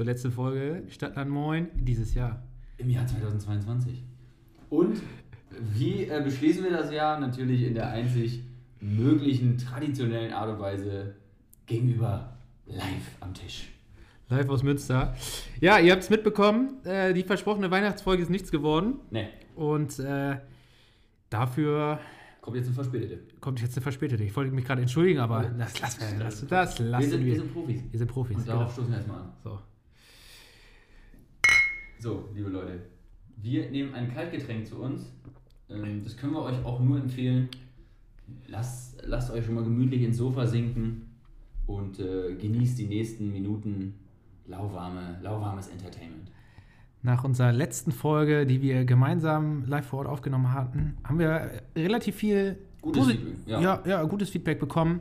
Zur letzten Folge Stadtland Moin dieses Jahr. im Jahr 2022. Und wie äh, beschließen wir das Jahr? Natürlich in der einzig möglichen traditionellen Art und Weise gegenüber live am Tisch. Live aus Münster. Ja, ihr habt es mitbekommen, äh, die versprochene Weihnachtsfolge ist nichts geworden. Ne, Und äh, dafür kommt jetzt ein Verspätete. kommt jetzt eine verspätete. Ich wollte mich gerade entschuldigen, aber das lassen wir. Das, das lassen Wir sind, wir sind Profis. Wir sind Profis. Und Genau. darauf stoßen wir erstmal an. So. So, liebe Leute, wir nehmen ein Kaltgetränk zu uns. Ähm, Das können wir euch auch nur empfehlen. Lasst, lasst euch schon mal gemütlich ins Sofa sinken und äh, genießt die nächsten Minuten lauwarme, lauwarmes Entertainment. Nach unserer letzten Folge, die wir gemeinsam live vor Ort aufgenommen hatten, haben wir relativ viel Gutes posi- Feedback, ja. ja. Ja, gutes Feedback bekommen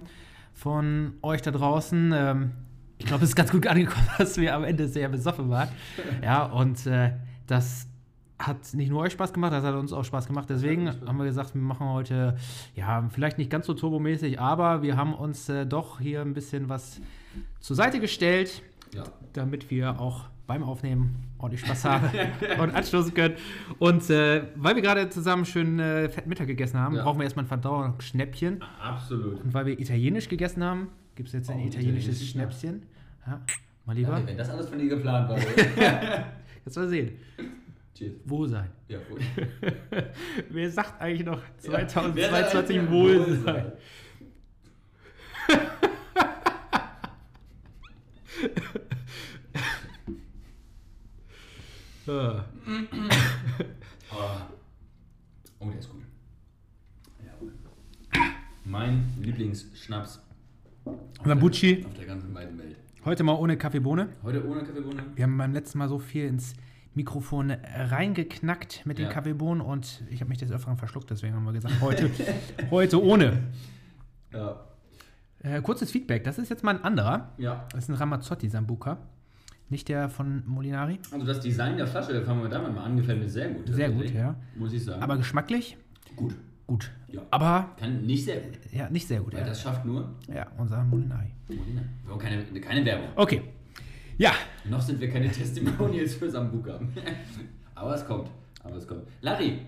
von euch da draußen. Ähm, ich glaube, es ist ganz gut angekommen, dass wir am Ende sehr besoffen waren. Ja, und äh, das hat nicht nur euch Spaß gemacht, das hat uns auch Spaß gemacht. Deswegen Ja, haben wir gesagt, wir machen heute, ja, vielleicht nicht ganz so turbomäßig, aber wir haben uns äh, doch hier ein bisschen was zur Seite gestellt Ja. damit wir auch beim Aufnehmen ordentlich Spaß haben und anstoßen können. Und äh, weil wir gerade zusammen schön äh, fett Mittag gegessen haben, Ja. brauchen wir erstmal ein Verdauungsschnäppchen. Absolut. Und weil wir italienisch gegessen haben, gibt es jetzt ein Oh, italienisches italienisch, ja. Schnäpschen. Ja, mal lieber. Ja, wenn das alles von dir geplant war. Jetzt mal sehen. Cheers. Wohlsein. Ja, wohl. Wer sagt eigentlich noch Ja, wer sagt 2022 eigentlich Wohlsein? Ja. Ah. Oh, der ist gut. Jawohl. Mein Lieblingsschnaps Sambucci, auf der ganzen weiten Welt. heute mal ohne Kaffeebohne. Heute ohne Kaffeebohne. Wir haben beim letzten Mal so viel ins Mikrofon reingeknackt mit den Ja. Kaffeebohnen und ich habe mich des Öfteren verschluckt, deswegen haben wir gesagt, heute, heute ohne. Ja. Äh, kurzes Feedback, das ist jetzt mal ein anderer. Ja. Das ist ein Ramazzotti Sambuca. Nicht der von Molinari, Also das Design der Flasche, fangen wir damit mal an, gefällt mir sehr gut. Sehr gut, ja. Muss ich sagen. aber geschmacklich gut. Gut. Ja. Aber Kann nicht sehr gut. ja, nicht sehr gut. Weil Ja, das schafft nur. ja unser Molinari. Molina. Wir haben keine, keine Werbung. Okay. Ja, Noch sind wir keine Testimonials für Sambuca. Aber es kommt. Aber es kommt. Larry,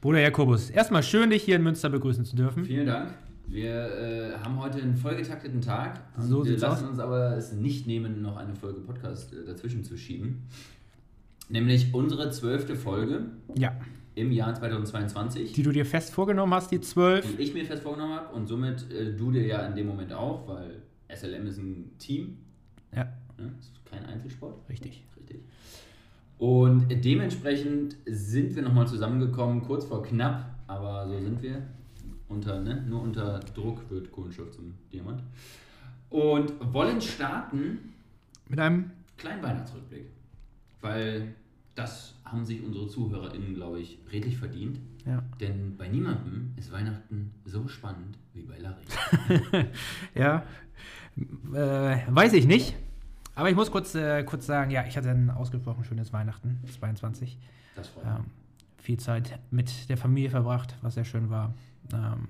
Bruder Jakobus, erstmal schön, dich hier in Münster begrüßen zu dürfen. vielen Dank. Wir äh, haben heute einen vollgetakteten Tag. So wir lassen aus. uns aber es nicht nehmen, noch eine Folge Podcast äh, dazwischen zu schieben. Nämlich unsere zwölfte Folge Ja, im Jahr 2022. die du dir fest vorgenommen hast, die zwölf. die ich mir fest vorgenommen habe und somit äh, du dir ja in dem Moment auch, weil SLM ist ein Team, Ja, ne? ist kein Einzelsport. richtig. Richtig. Und dementsprechend sind wir nochmal zusammengekommen, kurz vor knapp, aber so sind wir. Unter, ne? Nur unter Druck wird Kohlenstoff zum Diamant. Und wollen starten Mit einem kleinen Weihnachtsrückblick. Weil das haben sich unsere ZuhörerInnen, glaube ich, redlich verdient. Ja. Denn bei niemandem ist Weihnachten so spannend wie bei Larry. Ja, äh, weiß ich nicht. Aber ich muss kurz, äh, kurz sagen, ja, ich hatte ein ausgesprochen schönes Weihnachten, 22. Das freut mich. Ähm, viel Zeit mit der Familie verbracht, was sehr schön war. Ähm,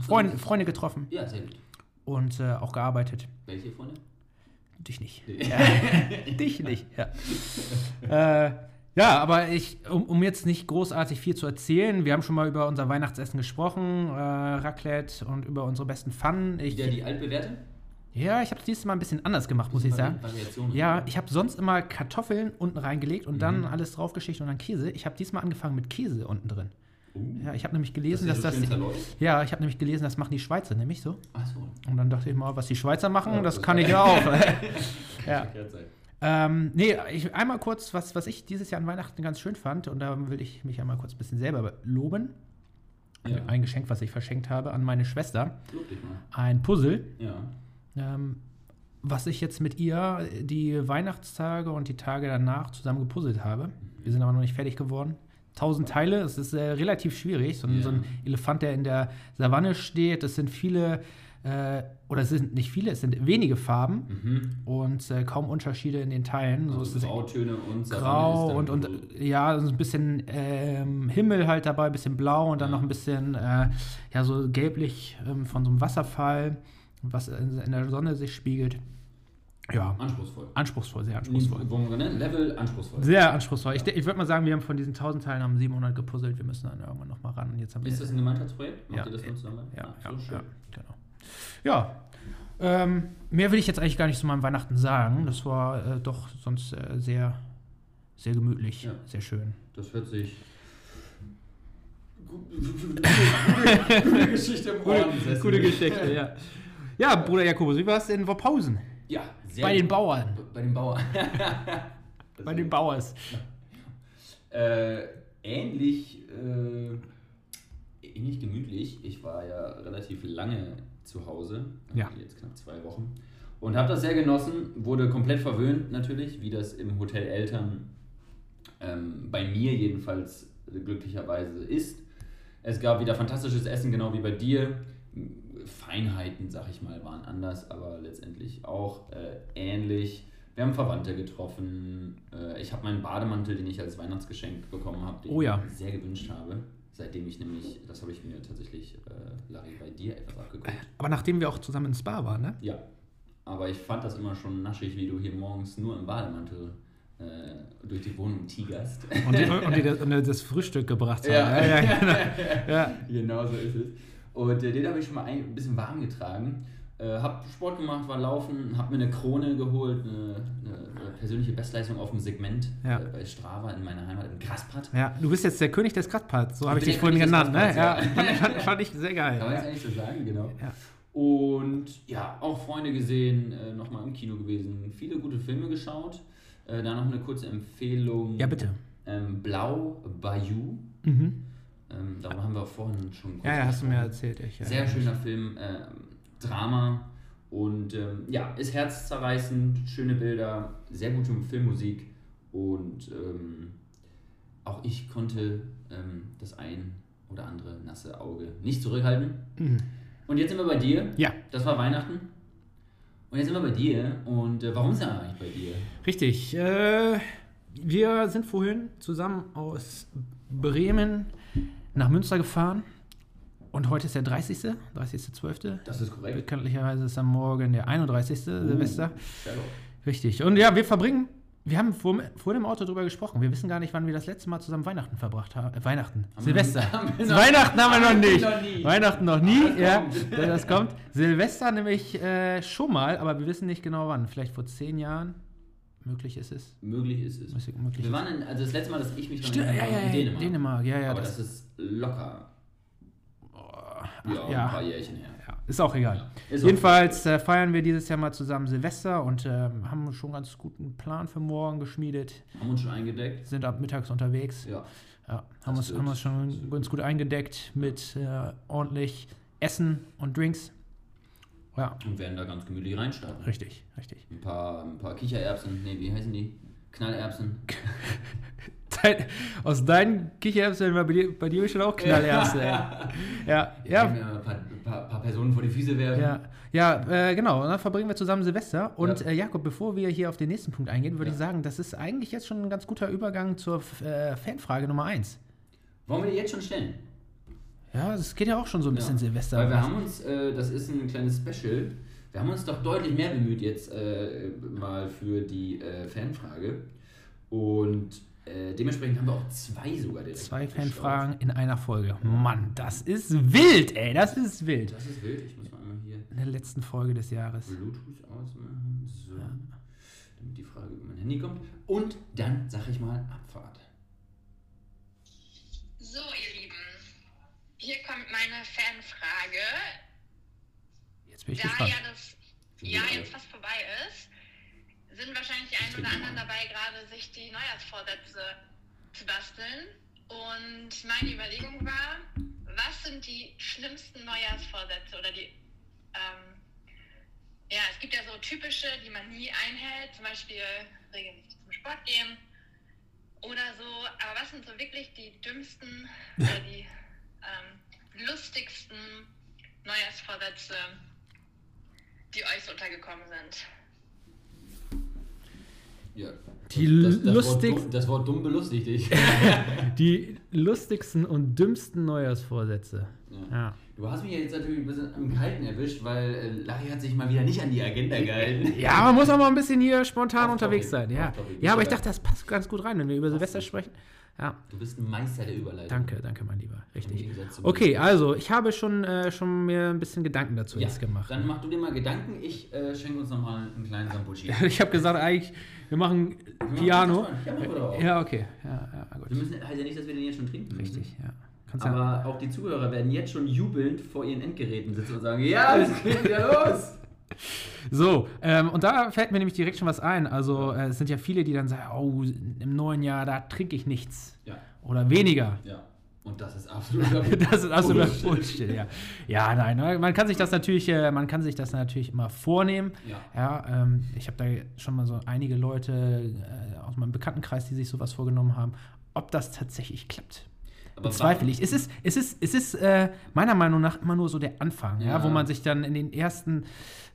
Freund? Freunde getroffen Ja, sehr gut. und äh, auch gearbeitet. Welche Freunde? Dich nicht. Ja, dich nicht, ja. äh, ja, aber ich, um, um jetzt nicht großartig viel zu erzählen, wir haben schon mal über unser Weihnachtsessen gesprochen, äh, Raclette und über unsere besten Pfannen. Ich, Der die altbewährte? ja, ich habe es dieses Mal ein bisschen anders gemacht, muss ich sagen. Ja, ich habe sonst immer Kartoffeln unten reingelegt und dann alles draufgeschichtet und dann Käse. Ich habe diesmal angefangen mit Käse unten drin. Ja, ich habe nämlich gelesen, Dass dass das. ja, ich habe nämlich gelesen, das machen die Schweizer nämlich so. Ach so. Und dann dachte ich mal, was die Schweizer machen, Ja, das das- kann ich ja auch. ja. Ähm, nee, ich, einmal kurz, was, was ich dieses Jahr an Weihnachten ganz schön fand, und da will ich mich einmal kurz ein bisschen selber loben. Ja. Ein Geschenk, was ich verschenkt habe an meine Schwester. Lob dich mal. Ein Puzzle, Ja. ähm, was ich jetzt mit ihr die Weihnachtstage und die Tage danach zusammen gepuzzelt habe. Wir sind aber noch nicht fertig geworden. Tausend Teile, es ist äh, relativ schwierig. So ein, Ja. so ein Elefant, der in der Savanne steht, es sind viele, äh, oder es sind nicht viele, es sind wenige Farben Mhm. und äh, kaum Unterschiede in den Teilen. So Also ist Grautöne und Savanne grau und, und ja, so ein bisschen ähm, Himmel halt dabei, ein bisschen blau und dann Ja. noch ein bisschen äh, ja, so gelblich ähm, von so einem Wasserfall, was in, in der Sonne sich spiegelt. Ja, anspruchsvoll. anspruchsvoll, sehr anspruchsvoll. Wo man ne? Level anspruchsvoll. Sehr anspruchsvoll. Ich, ich würde mal sagen, wir haben von diesen 1000 Teilen haben 700 gepuzzelt. Wir müssen dann irgendwann noch mal ran. Und jetzt haben wir Ist das ein Gemeinschaftsprojekt? Macht Ja. ihr das nur zusammen? ja, Ah, ja, so schön. ja, genau. Ja, ähm, mehr will ich jetzt eigentlich gar nicht zu meinem Weihnachten sagen. Das war äh, doch sonst äh, sehr, sehr gemütlich, Ja. sehr schön. Das hört sich. Gute, Geschichte im Ohrensessel. Gute Geschichte, ja. Ja, Bruder Jakobus, wie war es in Worphausen? Ja, sehr Bei den gut. Bauern. Bei den Bauern. Bei den Bauers. Äh, ähnlich, äh, ähnlich gemütlich. Ich war ja relativ lange zu Hause, Ja. jetzt knapp zwei Wochen, und habe das sehr genossen. Wurde komplett verwöhnt natürlich, wie das im Hotel Eltern ähm, bei mir jedenfalls glücklicherweise ist. Es gab wieder fantastisches Essen, genau wie bei dir. Feinheiten, sag ich mal, waren anders, aber letztendlich auch äh, ähnlich. Wir haben Verwandte getroffen. Äh, ich habe meinen Bademantel, den ich als Weihnachtsgeschenk bekommen habe, den Oh ja. ich sehr gewünscht habe. Seitdem ich nämlich, das habe ich mir tatsächlich, äh, Larry, bei dir etwas abgeguckt. Aber nachdem wir auch zusammen ins Spa waren, ne? Ja, aber ich fand das immer schon naschig, wie du hier morgens nur im Bademantel äh, durch die Wohnung tigerst. Und, die, und, die, und die das Frühstück gebracht haben. Ja. ja, ja, genau. ja. genau so ist es. Und äh, den habe ich schon mal ein bisschen warm getragen. Äh, hab Sport gemacht, war laufen, hab mir eine Krone geholt, eine, eine, eine persönliche Bestleistung auf dem Segment Ja. äh, bei Strava in meiner Heimat im Graspatt. Ja, du bist jetzt der König des Kraftpads, so habe ich dich vorhin genannt, ne? Ja, fand, fand ich sehr geil. Kann man Ja. jetzt eigentlich so sagen, genau. Ja. Und ja, auch Freunde gesehen, äh, nochmal im Kino gewesen, viele gute Filme geschaut. Äh, da noch eine kurze Empfehlung. Ja, bitte. Ähm, Blau Bayou. Mhm. Ähm, darüber haben wir vorhin schon kurz Ja, ja, hast du mir erzählt. Ich, ja. Sehr schöner Film, ähm, Drama und ähm, ja, ist herzzerreißend, schöne Bilder, sehr gute Filmmusik und ähm, auch ich konnte ähm, das ein oder andere nasse Auge nicht zurückhalten. Mhm. Und jetzt sind wir bei dir. Ja, Das war Weihnachten. Und jetzt sind wir bei dir. Und äh, warum sind wir eigentlich bei dir? richtig. Äh, wir sind vorhin zusammen aus Bremen nach Münster gefahren. Und heute ist der 30. 30.12. Das ist korrekt. Bekanntlicherweise ist am Morgen der 31. Silvester. Shadow. Richtig. Und ja, wir verbringen, wir haben vor, vor dem Auto drüber gesprochen. Wir wissen gar nicht, wann wir das letzte Mal zusammen Weihnachten verbracht haben. Äh, Weihnachten. Haben Silvester. haben noch- Weihnachten haben wir noch nicht. noch nie. Weihnachten noch nie. Das ja, kommt. Das kommt. Silvester nämlich äh, schon mal, aber wir wissen nicht genau wann. Vielleicht vor zehn Jahren. Möglich ist es. Möglich ist es. Möglich- möglich Wir waren in, also das letzte Mal, dass ich mich dran ja, erinnere, ja, in Dänemark. Dänemark, ja, ja. Aber das- das, ist locker. Ja, ja. ein paar Jährchen her. Ja, ist auch egal. Ist Jedenfalls äh, feiern wir dieses Jahr mal zusammen Silvester und ähm, haben schon ganz guten Plan für morgen geschmiedet. Haben uns schon eingedeckt. Sind ab mittags unterwegs. Ja. Ja, haben uns, haben uns schon ganz gut eingedeckt mit äh, ordentlich Essen und Drinks. Ja, Und werden da ganz gemütlich reinstarten. richtig, richtig. Ein paar, ein paar Kichererbsen, nee, wie heißen die? Knallerbsen. Dein, aus deinen Kichererbsen bei dir, bei dir bestimmt auch Knallerbsen. Ja, Ja. ja, Ein paar, paar, paar Personen vor die Füße werfen. ja, ja, äh, genau. Und dann verbringen wir zusammen Silvester. Und Ja. äh, Jakob, bevor wir hier auf den nächsten Punkt eingehen, würde Ja. ich sagen, das ist eigentlich jetzt schon ein ganz guter Übergang zur äh, Fanfrage Nummer 1. Wollen wir die jetzt schon stellen? Ja, es geht ja auch schon so ein bisschen Ja. Silvester. Weil wir haben uns, äh, das ist ein kleines Special, wir haben uns doch deutlich mehr bemüht jetzt äh, mal für die äh, Fanfrage. Und äh, dementsprechend haben wir auch zwei sogar direkt. Zwei. Fanfragen in einer Folge. Mann, das ist wild, ey, das ist wild. Das ist wild. Ich muss mal einmal hier In der letzten Folge des Jahres. Bluetooth ausmachen. So. Damit die Frage über mein Handy kommt. Und dann sag ich mal Abfahrt. So, ihr Lieben, hier kommt meine Fanfrage. Jetzt bin ich Da gespannt. ja das Jahr jetzt fast vorbei ist, sind wahrscheinlich die einen oder anderen dabei, gerade sich die Neujahrsvorsätze zu basteln. Und meine Überlegung war, was sind die schlimmsten Neujahrsvorsätze oder die, ähm, ja, es gibt ja so typische, die man nie einhält, zum Beispiel regelmäßig zum Sport gehen oder so. Aber was sind so wirklich die dümmsten oder die ähm, lustigsten Neujahrsvorsätze, die euch so untergekommen sind? Ja. Die das, das, lustig- Wort dumm, das Wort dumm belustigt dich. Die lustigsten und dümmsten Neujahrsvorsätze. Ja. Ja. Du hast mich ja jetzt natürlich ein bisschen im Kalten erwischt, weil äh, Larry hat sich mal wieder nicht an die Agenda gehalten. Ja, man muss auch mal ein bisschen hier spontan unterwegs sein. Ja, ja aber ich dachte, das passt ganz gut rein, wenn wir über Silvester sprechen. Ja, Du bist ein Meister der Überleitung. danke, danke, mein Lieber. Richtig. Okay, also ich habe schon, äh, schon mir ein bisschen Gedanken dazu Ja, jetzt gemacht. Dann mach du dir mal Gedanken. Ich äh, schenke uns nochmal einen kleinen Sambuchi. Ich habe gesagt, eigentlich, wir machen Piano. Ja, machen wir doch auch. Ja, okay. Ja, ja, Wir gut. müssen, heißt ja nicht, dass wir den jetzt schon trinken. müssen. Richtig, ja. Kannst ja. Aber auch die Zuhörer werden jetzt schon jubelnd vor ihren Endgeräten sitzen und sagen, ja, es geht wieder los. So, ähm, und da fällt mir nämlich direkt schon was ein. Also äh, es sind ja viele, die dann sagen, oh, im neuen Jahr, da trinke ich nichts. Ja, Oder weniger. ja. Und das ist absolut Das ist absoluter Bullshit. Bullshit, ja. Ja, nein, ne, man kann sich das natürlich, äh, man kann sich das natürlich immer vornehmen. Ja. Ja, ähm, ich habe da schon mal so einige Leute äh, aus meinem Bekanntenkreis, die sich sowas vorgenommen haben. Ob das tatsächlich klappt, bezweifle ich. Es ist, es ist, es ist äh, meiner Meinung nach immer nur so der Anfang, ja. Ja. wo man sich dann in den ersten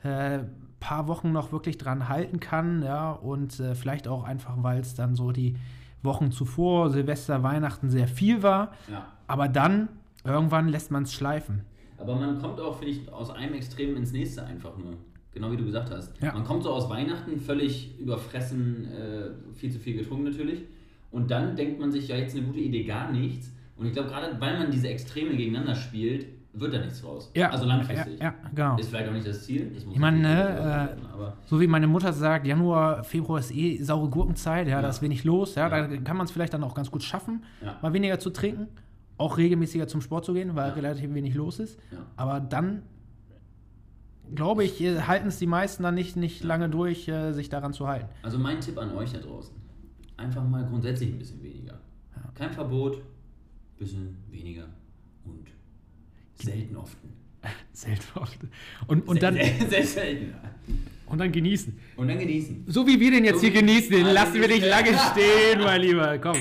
äh, paar Wochen noch wirklich dran halten kann, ja, und äh, vielleicht auch einfach, weil es dann so die Wochen zuvor, Silvester, Weihnachten sehr viel war. Ja. Aber dann, irgendwann lässt man es schleifen. Aber man kommt auch, finde ich, aus einem Extrem ins nächste einfach nur. Genau wie du gesagt hast. Ja. Man kommt so aus Weihnachten völlig überfressen, äh, viel zu viel getrunken natürlich. Und dann denkt man sich, ja, jetzt eine gute Idee, gar nichts. Und ich glaube, gerade weil man diese Extreme gegeneinander spielt, wird da nichts draus. Ja, Also langfristig. Ja, ja genau. Ist vielleicht auch nicht das Ziel. Das muss Ich meine, ne, aber So wie meine Mutter sagt, Januar, Februar ist eh saure Gurkenzeit, ja, da Ja. ist wenig los, ja, Ja. da kann man es vielleicht dann auch ganz gut schaffen, mal weniger zu trinken, auch regelmäßiger zum Sport zu gehen, weil relativ wenig los ist. Aber dann, glaube ich, äh, halten es die meisten dann nicht, nicht lange durch, äh, sich daran zu halten. Also mein Tipp an euch da draußen. Einfach mal grundsätzlich ein bisschen weniger. Kein Verbot, bisschen weniger und selten oft. Selten oft. Und, und, dann, sehr, sehr selten. und dann genießen. Und dann genießen. So wie wir den jetzt So hier genießen, den lassen wir nicht lange stehen, mein Lieber. Komm,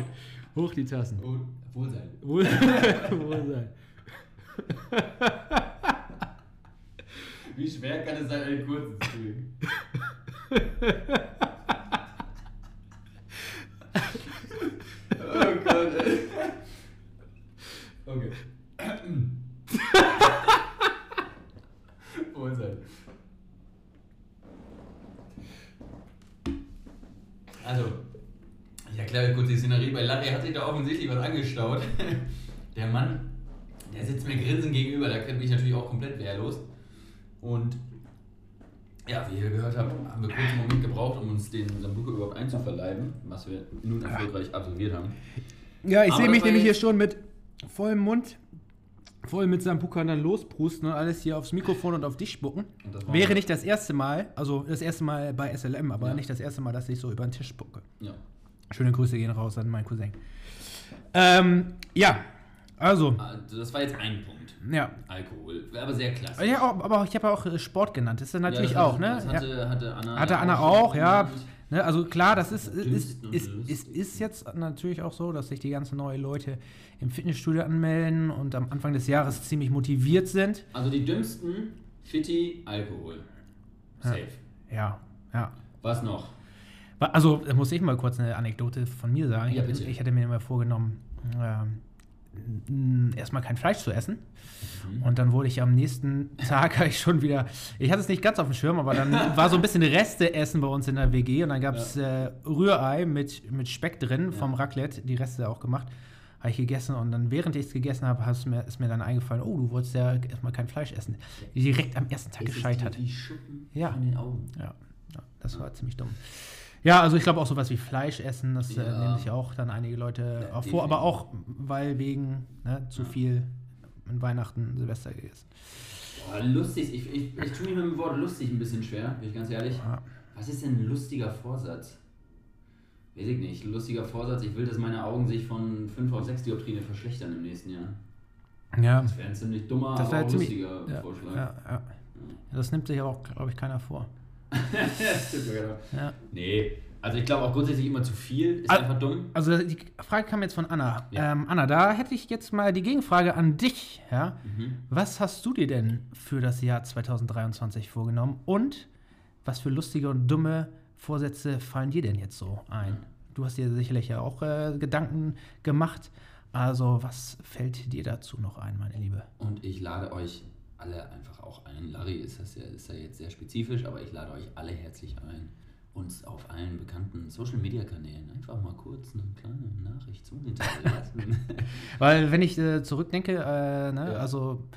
hoch die Tassen. Und Wohlsein. Wohl, Wohlsein. Wie schwer kann es sein, einen kurzen zu trinken? oh Gott, ey. Okay. Wohlsein. Also, ich erkläre kurz die Szenerie. Bei Larry hat sich da offensichtlich was angestaut. Der Mann, der sitzt mir grinsend gegenüber, da bin ich natürlich auch komplett wehrlos. Und ja, wie ihr gehört habt, haben wir kurz einen Moment gebraucht, um uns den Sambuca überhaupt einzuverleiben, was wir nun erfolgreich absolviert haben. Ja, ich sehe mich nämlich hier schon mit vollem Mund, voll mit Sambuka dann losprusten und alles hier aufs Mikrofon und auf dich spucken. Wäre nicht das erste Mal, also das erste Mal bei SLM, aber Ja. nicht das erste Mal, dass ich so über den Tisch spucke. Ja. Schöne Grüße gehen raus an meinen Cousin. Ähm, ja, also, Also das war jetzt ein Punkt. ja. Alkohol. Wäre aber sehr klasse. Ja, auch- aber ich habe ja auch äh, Sport genannt. Das ist natürlich ja, das auch, ne? Das ja. hatte, hatte Anna, Hatte Anna schon auch, ja. genannt. Ne, also klar, das ist, ist, ist, ist, ist jetzt natürlich auch so, dass sich die ganzen neuen Leute im Fitnessstudio anmelden und am Anfang des Jahres ziemlich motiviert sind. Also die dümmsten, Fitti, Alkohol. Safe. Ja, ja. Was noch? Also da muss ich mal kurz eine Anekdote von mir sagen. Ich, Ja, bitte. ich hatte mir immer vorgenommen, ähm, erstmal kein Fleisch zu essen. Mhm. Und dann wurde ich am nächsten Tag ich schon wieder, ich hatte es nicht ganz auf dem Schirm, aber dann war so ein bisschen Reste essen bei uns in der WG und dann gab es äh, Rührei mit, mit Speck drin vom Raclette, die Reste auch gemacht. Habe ich gegessen und dann, während ich es gegessen habe, hast mir, ist mir dann eingefallen, oh, du wolltest ja erstmal kein Fleisch essen. Direkt am ersten Tag Es ist gescheitert. Die Schuppen Ja. von den Augen. Ja, ja das war ziemlich dumm. Ja, also ich glaube auch sowas wie Fleisch essen, das äh, Ja. nehmen sich auch dann einige Leute Ja, auch vor, aber auch weil wegen ne, zu viel in Weihnachten, Silvester gegessen. Boah, lustig. Ich, ich, ich tue mir mit dem Wort lustig ein bisschen schwer, bin ich ganz ehrlich. Ja. Was ist denn ein lustiger Vorsatz? Weiß ich nicht. Lustiger Vorsatz. Ich will, dass meine Augen sich von 5 auf 6 Dioptrien verschlechtern im nächsten Jahr. Ja, Das wäre ein ziemlich dummer, Das aber auch ziemlich- lustiger ja, Vorschlag. ja, ja. Das nimmt sich aber auch, glaube ich, keiner vor. Ja. Nee, also ich glaube auch grundsätzlich immer zu viel ist Al- einfach dumm. Also die Frage kam jetzt von Anna. Ja. Ähm, Anna, da hätte ich jetzt mal die Gegenfrage an dich. Ja? Mhm. Was hast du dir denn für das Jahr 2023 vorgenommen? Und was für lustige und dumme Vorsätze fallen dir denn jetzt so ein? Du hast dir sicherlich ja auch äh, Gedanken gemacht. Also was fällt dir dazu noch ein, meine Liebe? Und ich lade euch alle einfach auch ein. Larry ist das ja, ist ja jetzt sehr spezifisch, aber ich lade euch alle herzlich ein, uns auf allen bekannten Social Media Kanälen einfach mal kurz eine kleine Nachricht zu hinterlassen. Weil wenn ich äh, zurückdenke, äh, ne, Ja. also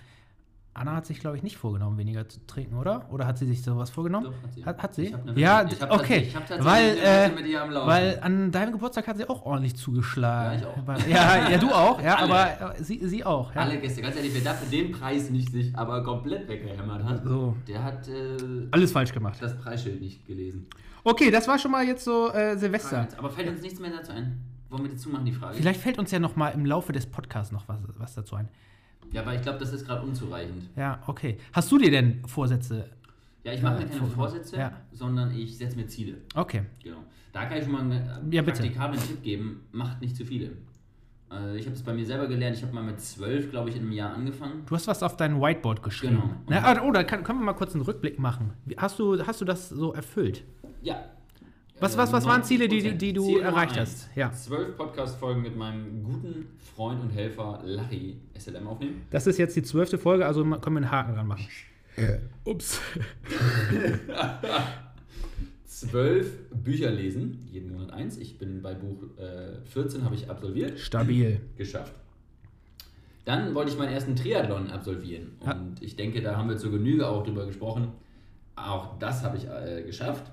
Anna hat sich, glaube ich, nicht vorgenommen, weniger zu trinken, oder? Oder hat sie sich sowas vorgenommen? Doch, hat sie. Hat, hat sie? Ja, ich hab okay. ich weil, äh, Wette mit ihr am Laufen. weil an deinem Geburtstag hat sie auch ordentlich zugeschlagen. Ja, ich auch. Ja, ja, du auch, ja, Alle. aber äh, sie, sie auch. Ja. Alle Gäste, ganz ehrlich, wer dafür den Preis nicht sich aber komplett weggehämmert hat, So. der hat äh, Alles falsch gemacht. das Preisschild nicht gelesen. Okay, das war schon mal jetzt so äh, Silvester. Aber fällt uns nichts mehr dazu ein? Wollen wir dazu machen, die Frage? Vielleicht fällt uns ja noch mal im Laufe des Podcasts noch was, was dazu ein. Ja, aber ich glaube, das ist gerade unzureichend. Ja, okay. Hast du dir denn Vorsätze? Ja, ich mache Äh, mir keine Vorgenommen. Vorsätze, Ja. sondern ich setze mir Ziele. Okay. Genau. Da kann ich schon mal einen äh, Ja, praktikablen Tipp geben. Macht nicht zu viele. Also ich habe es bei mir selber gelernt. Ich habe mal mit zwölf, glaube ich, in einem Jahr angefangen. Du hast was auf dein Whiteboard geschrieben. Genau. Na, ah, oh, da kann, können wir mal kurz einen Rückblick machen. Hast du, hast du das so erfüllt? Ja. Was- was- was waren Ziele, die- 90%. die du Ziel erreicht eins. hast? Ja. Zwölf Podcast-Folgen mit meinem guten Freund und Helfer Larry SLM aufnehmen. Das ist jetzt die zwölfte Folge, also können wir einen Haken dran machen. Ups. Zwölf Bücher lesen, jeden Monat eins. Ich bin bei Buch äh, 14, habe ich absolviert. Stabil. geschafft. Dann wollte ich meinen ersten Triathlon absolvieren. Ja. Und ich denke, da haben wir zur Genüge auch drüber gesprochen. Auch das habe ich äh, geschafft.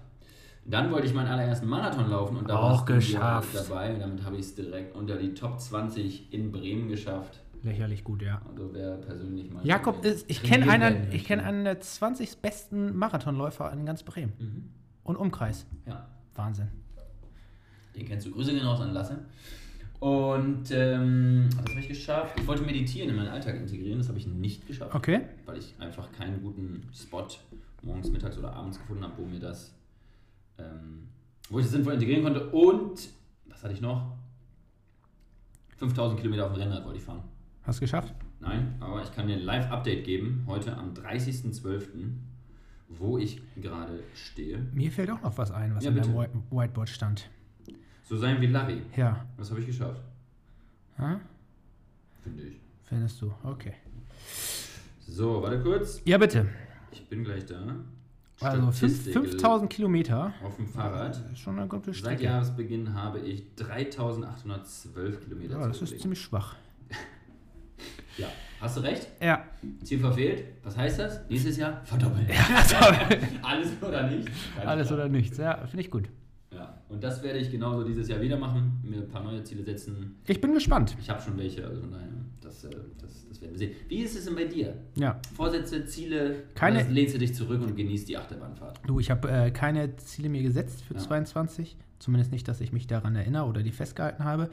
Dann wollte ich meinen allerersten Marathon laufen und da Auch du hier geschafft. dabei. Und damit habe ich es direkt unter die Top 20 in Bremen geschafft. Lächerlich gut, ja. Also wer persönlich mal. Jakob ist, ich kenne einen, ich kenne einen der 20 besten Marathonläufer in ganz Bremen. Mhm. Und Umkreis. Ja, Wahnsinn. den kennst du. Grüße gehen raus an Lasse. Und ähm, das habe ich geschafft. Ich wollte meditieren in meinen Alltag integrieren, das habe ich nicht geschafft. Okay. weil ich einfach keinen guten Spot morgens, mittags oder abends gefunden habe, wo mir das, ähm, wo ich das sinnvoll integrieren konnte. Und, was hatte ich noch? 5000 Kilometer auf dem Rennrad wollte ich fahren. Hast du geschafft? Nein, aber ich kann dir ein Live-Update geben, heute am 30.12., wo ich gerade stehe. Mir fällt auch noch was ein, was Ja, bitte. White- Whiteboard stand. So sein wie Larry. Ja. Das habe ich geschafft, Ha? finde ich. Findest du? Okay. So, warte kurz. Ja, bitte. Ich bin gleich da. Also fünf- Statistik 5000 Kilometer. auf dem Fahrrad. Das ist schon eine gute Seit. Jahresbeginn habe ich 3812 Kilometer Ja, das ist ziemlich schwach. Ja, hast du recht? Ja. Ziel verfehlt. Was heißt das? Nächstes Jahr verdoppeln. Alles oder nicht? Ganz Alles oder nichts. Ja, finde ich gut. Ja, und das werde ich genauso dieses Jahr wieder machen. Mir ein paar neue Ziele setzen. Ich bin gespannt. Ich habe schon welche, also daher, das, äh, das, das werden wir sehen. Wie ist es denn bei dir? Ja. Vorsätze, Ziele? Keine- lehnst du dich zurück und genießt die Achterbahnfahrt? Du, ich habe äh, keine Ziele mir gesetzt für Ja. 22. Zumindest nicht, dass ich mich daran erinnere oder die festgehalten habe.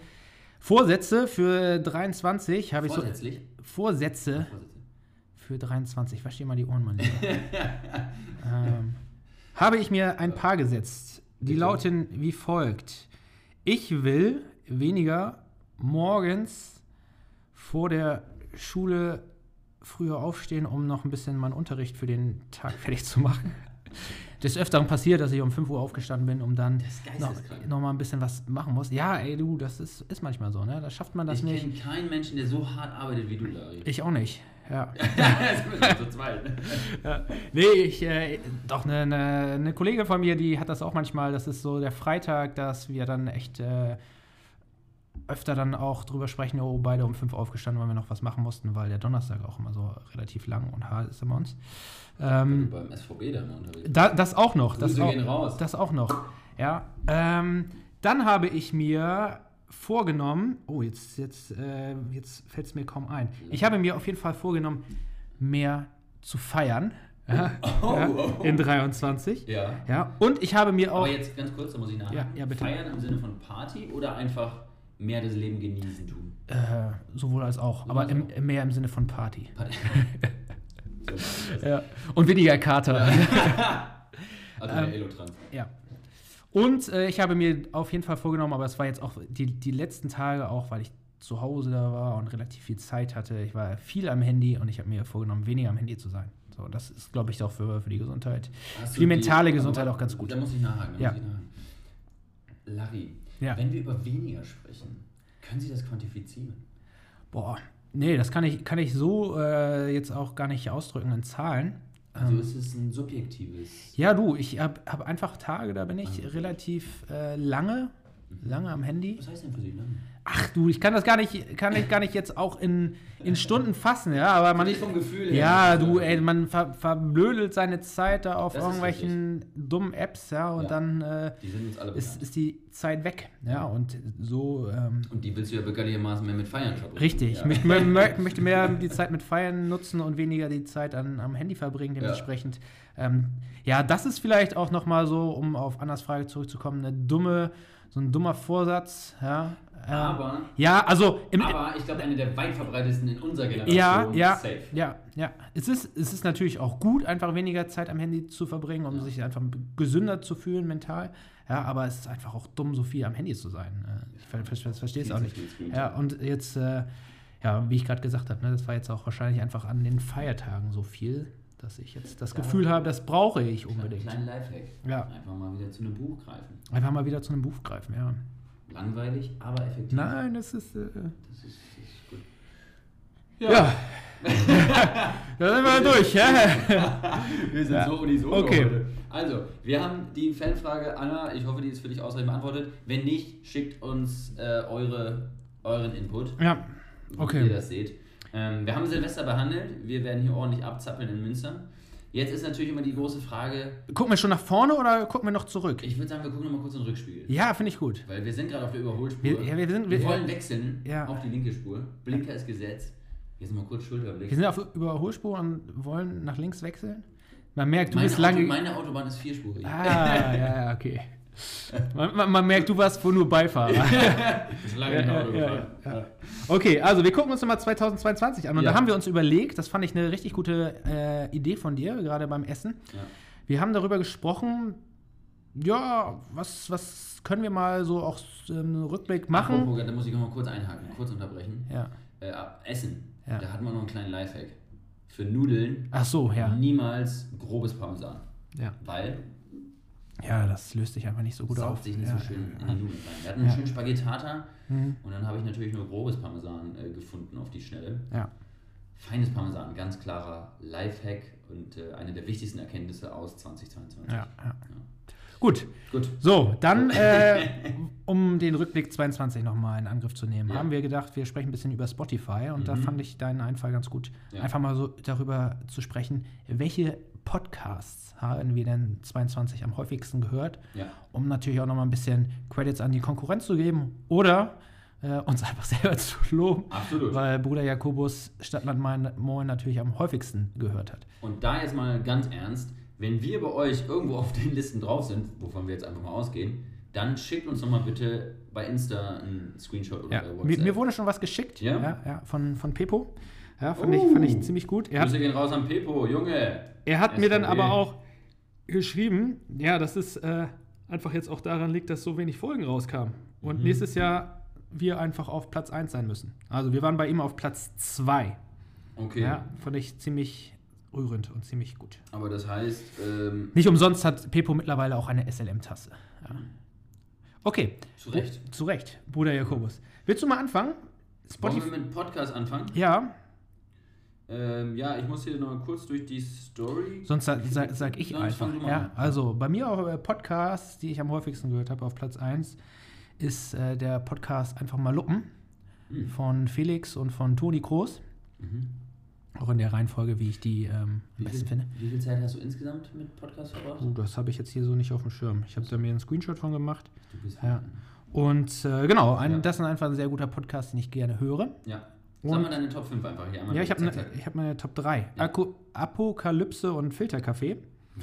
Vorsätze für 23 habe ich so. Vorsätzlich? Vorsätze Vorsätze. für 23. Wasch dir mal die Ohren, mein Lieber. ähm, habe ich mir ein paar gesetzt. Die Bitte. lauten wie folgt. Ich will weniger morgens vor der Schule früher aufstehen, um noch ein bisschen meinen Unterricht für den Tag fertig zu machen. Des Öfteren passiert, dass ich um 5 Uhr aufgestanden bin, um dann noch, noch mal ein bisschen was machen muss. Ja, ey, du, das ist, ist manchmal so, ne? Da schafft man das Ich nicht. kenne keinen Menschen, der so hart arbeitet wie du, Larry. Ich auch nicht. Ja. Zu zweit. Ja. Nee, ich, äh, doch, eine ne, eine Kollegin von mir, die hat das auch manchmal. Das ist so der Freitag, dass wir dann echt äh, öfter dann auch drüber sprechen, oh, beide um fünf aufgestanden, weil wir noch was machen mussten, weil der Donnerstag auch immer so relativ lang und hart ist bei uns. Ähm, beim SVB da immer unterwegs. da, das auch noch. Das Grüße auch, gehen raus. Das auch noch. Ja. Ähm, dann habe ich mir vorgenommen, oh, jetzt, jetzt, äh, jetzt fällt es mir kaum ein. Ich habe mir auf jeden Fall vorgenommen, mehr zu feiern. Ja, Oh, ja, oh, oh. in 23. Ja. Ja, und ich habe mir auch. Aber jetzt ganz kurz, da muss ich nachhaken. Ja, ja, bitte. Feiern im Sinne von Party oder einfach mehr das Leben genießen tun? Äh, sowohl als auch, Sowohl aber im, auch. mehr im Sinne von Party. Party. so. Ja. Und weniger Kater. Also Ähm, der Elotrans. Ja. Und äh, ich habe mir auf jeden Fall vorgenommen, aber es war jetzt auch die, die letzten Tage auch, weil ich zu Hause da war und relativ viel Zeit hatte. Ich war viel am Handy und ich habe mir vorgenommen, weniger am Handy zu sein. So, das ist, glaube ich, auch für, für die Gesundheit. Hast Für du die mentale Gesundheit auch ganz gut. Da muss ich nachhaken. Ja. muss ich nachhaken. Larry, Ja. wenn wir über weniger sprechen, können Sie das quantifizieren? Boah, nee, das kann ich, kann ich so äh, jetzt auch gar nicht ausdrücken in Zahlen. Also Ähm, ist es ein subjektives. Ja, du, ich habe hab einfach Tage, da bin ich Ah. relativ äh, lange, lange am Handy. Was heißt denn für Sie lang? Ach du, ich kann das gar nicht, kann ich gar nicht jetzt auch in, in Stunden fassen, ja, aber man. Nicht vom Gefühl her. Ja, du, ey, man ver, verblödelt seine Zeit da auf Das ist irgendwelchen dummen Apps, ja, und Ja. dann äh, Die sind uns alle ist, bekannt. ist die Zeit weg, ja, und so, ähm, Und die willst du ja bürgerlichermaßen mehr mit Feiern verbringen. richtig. Ich Ja. möchte, mehr- mehr, möchte mehr die Zeit mit Feiern nutzen und weniger die Zeit an, am Handy verbringen, dementsprechend. Ähm, ja, das ist vielleicht auch nochmal so, um auf Annas Frage zurückzukommen, eine dumme, so ein dummer Vorsatz, ja. Ähm, Aber, ja, also im, aber ich glaube, eine der weit verbreitetsten in unserer Generation. Ja, ja, Safe. ja, ja. Es ist, es ist natürlich auch gut, einfach weniger Zeit am Handy zu verbringen, um Ja. sich einfach gesünder zu fühlen mental. Ja, aber es ist einfach auch dumm, so viel am Handy zu sein. Äh, Ich ver ver ver verstehe es auch nicht. Ja, und jetzt, äh, ja, wie ich gerade gesagt habe, ne, das war jetzt auch wahrscheinlich einfach an den Feiertagen so viel, dass ich jetzt das Ja. Gefühl habe, das brauche ich unbedingt. Kleinen Lifehack. Ja. Einfach mal wieder zu einem Buch greifen. Einfach mal wieder zu einem Buch greifen, ja. Langweilig, aber effektiv. Nein, das ist. Äh, Das ist, das ist gut. ja. da sind wir durch, ja. Wir sind Ja. so unisono Okay. heute. Also, wir haben die Fanfrage, Anna, ich hoffe, die ist für dich ausreichend beantwortet. Wenn nicht, schickt uns äh, eure, euren Input, Ja, wie okay. ihr das seht. Ähm, wir haben Silvester behandelt, wir werden hier ordentlich abzappeln in Münster. Jetzt ist natürlich immer die große Frage, Gucken wir schon nach vorne oder gucken wir noch zurück? ich würde sagen, wir gucken nochmal kurz in den Rückspiegel. Ja, finde ich gut. Weil wir sind gerade auf der Überholspur. Wir- ja, wir sind- wir wir- wollen wechseln Ja. auf die linke Spur. Blinker ist gesetzt. Jetzt mal kurz Schulterblick. Wir sind auf Überholspur und wollen nach links wechseln. Man merkt, du meine, bist lange. Auto, meine Autobahn ist vierspurig. ah, ja, ja, okay. Man, man, man merkt, du warst wohl nur Beifahrer. Bin lange Ja, ja, gefahren. ja. Okay, also wir gucken uns nochmal 2022 an. Und da haben wir uns überlegt, das fand ich eine richtig gute äh, Idee von dir, gerade beim Essen. Wir haben darüber gesprochen, ja, was, was können wir mal so auch einen Rückblick machen? Apropos, da muss ich noch mal kurz einhaken, kurz unterbrechen. Ja. Äh, Essen. Da hat man noch einen kleinen Lifehack. Für Nudeln Ach so, ja. niemals grobes Parmesan. Ja. Weil Ja, das löst sich einfach nicht so gut saugt auf. sich nicht ja. so schön in die Nudeln rein. Wir hatten einen Ja. schönen Spaghettata Mhm. und dann habe ich natürlich nur grobes Parmesan äh, gefunden auf die Schnelle. Ja. Feines Parmesan, ganz klarer Lifehack und äh, eine der wichtigsten Erkenntnisse aus 2022. Ja, ja. Gut, Gut. so, dann, äh, um den Rückblick 22 nochmal in Angriff zu nehmen, haben wir gedacht, wir sprechen ein bisschen über Spotify und da Mhm. fand ich deinen Einfall ganz gut, einfach mal so darüber zu sprechen, welche Podcasts haben wir denn 22 am häufigsten gehört, Ja. um natürlich auch nochmal ein bisschen Credits an die Konkurrenz zu geben oder äh, uns einfach selber zu loben, Absolut. weil Bruder Jakobus Stadtland Moin- Moin natürlich am häufigsten gehört hat. Und da jetzt mal ganz ernst, wenn wir bei euch irgendwo auf den Listen drauf sind, wovon wir jetzt einfach mal ausgehen, dann schickt uns doch mal bitte bei Insta einen Screenshot oder Ja, bei mir, WhatsApp. mir wurde schon was geschickt Ja? Ja, ja, von, von Pepo. Ja, fand, ich, Oh. fand ich ziemlich gut. Er hat, Grüße gehen raus an Pepo, Junge. er hat mir dann aber auch geschrieben, ja, dass es äh, einfach jetzt auch daran liegt, dass so wenig Folgen rauskamen. Und Mhm. nächstes Jahr wir einfach auf Platz 1 sein müssen. Also wir waren bei ihm auf Platz 2. Okay. Ja, fand ich ziemlich rührend und ziemlich gut. Aber das heißt, ähm, Nicht umsonst hat Pepo mittlerweile auch eine SLM-Tasse. Ja. Okay. zu Recht. Zu Recht, Bruder Jakobus. Willst du mal anfangen? Wollen Spotify. wir mit dem Podcast anfangen? Ja, Ähm, ja, ich muss hier noch kurz durch die Story. Sonst sag, sag, sag ich Sonst einfach. Ja, also bei mir auch äh, Podcasts, die ich am häufigsten gehört habe, auf Platz 1 ist äh, der Podcast Einfach mal Luppen Hm. von Felix und von Toni Kroos. Mhm. Auch in der Reihenfolge, wie ich die ähm, am besten viel, finde. wie viel Zeit hast du insgesamt mit Podcast verbracht? Oh, das habe ich jetzt hier so nicht auf dem Schirm. Ich habe da mir einen Screenshot von gemacht. Du bist Ja. Und äh, genau, ein, Ja. das ist einfach ein sehr guter Podcast, den ich gerne höre. ja. Sag Und- mal deine Top 5 einfach hier einmal. Ja, ich habe ne, ich hab meine Top 3. Ja. Apokalypse und Filterkaffee.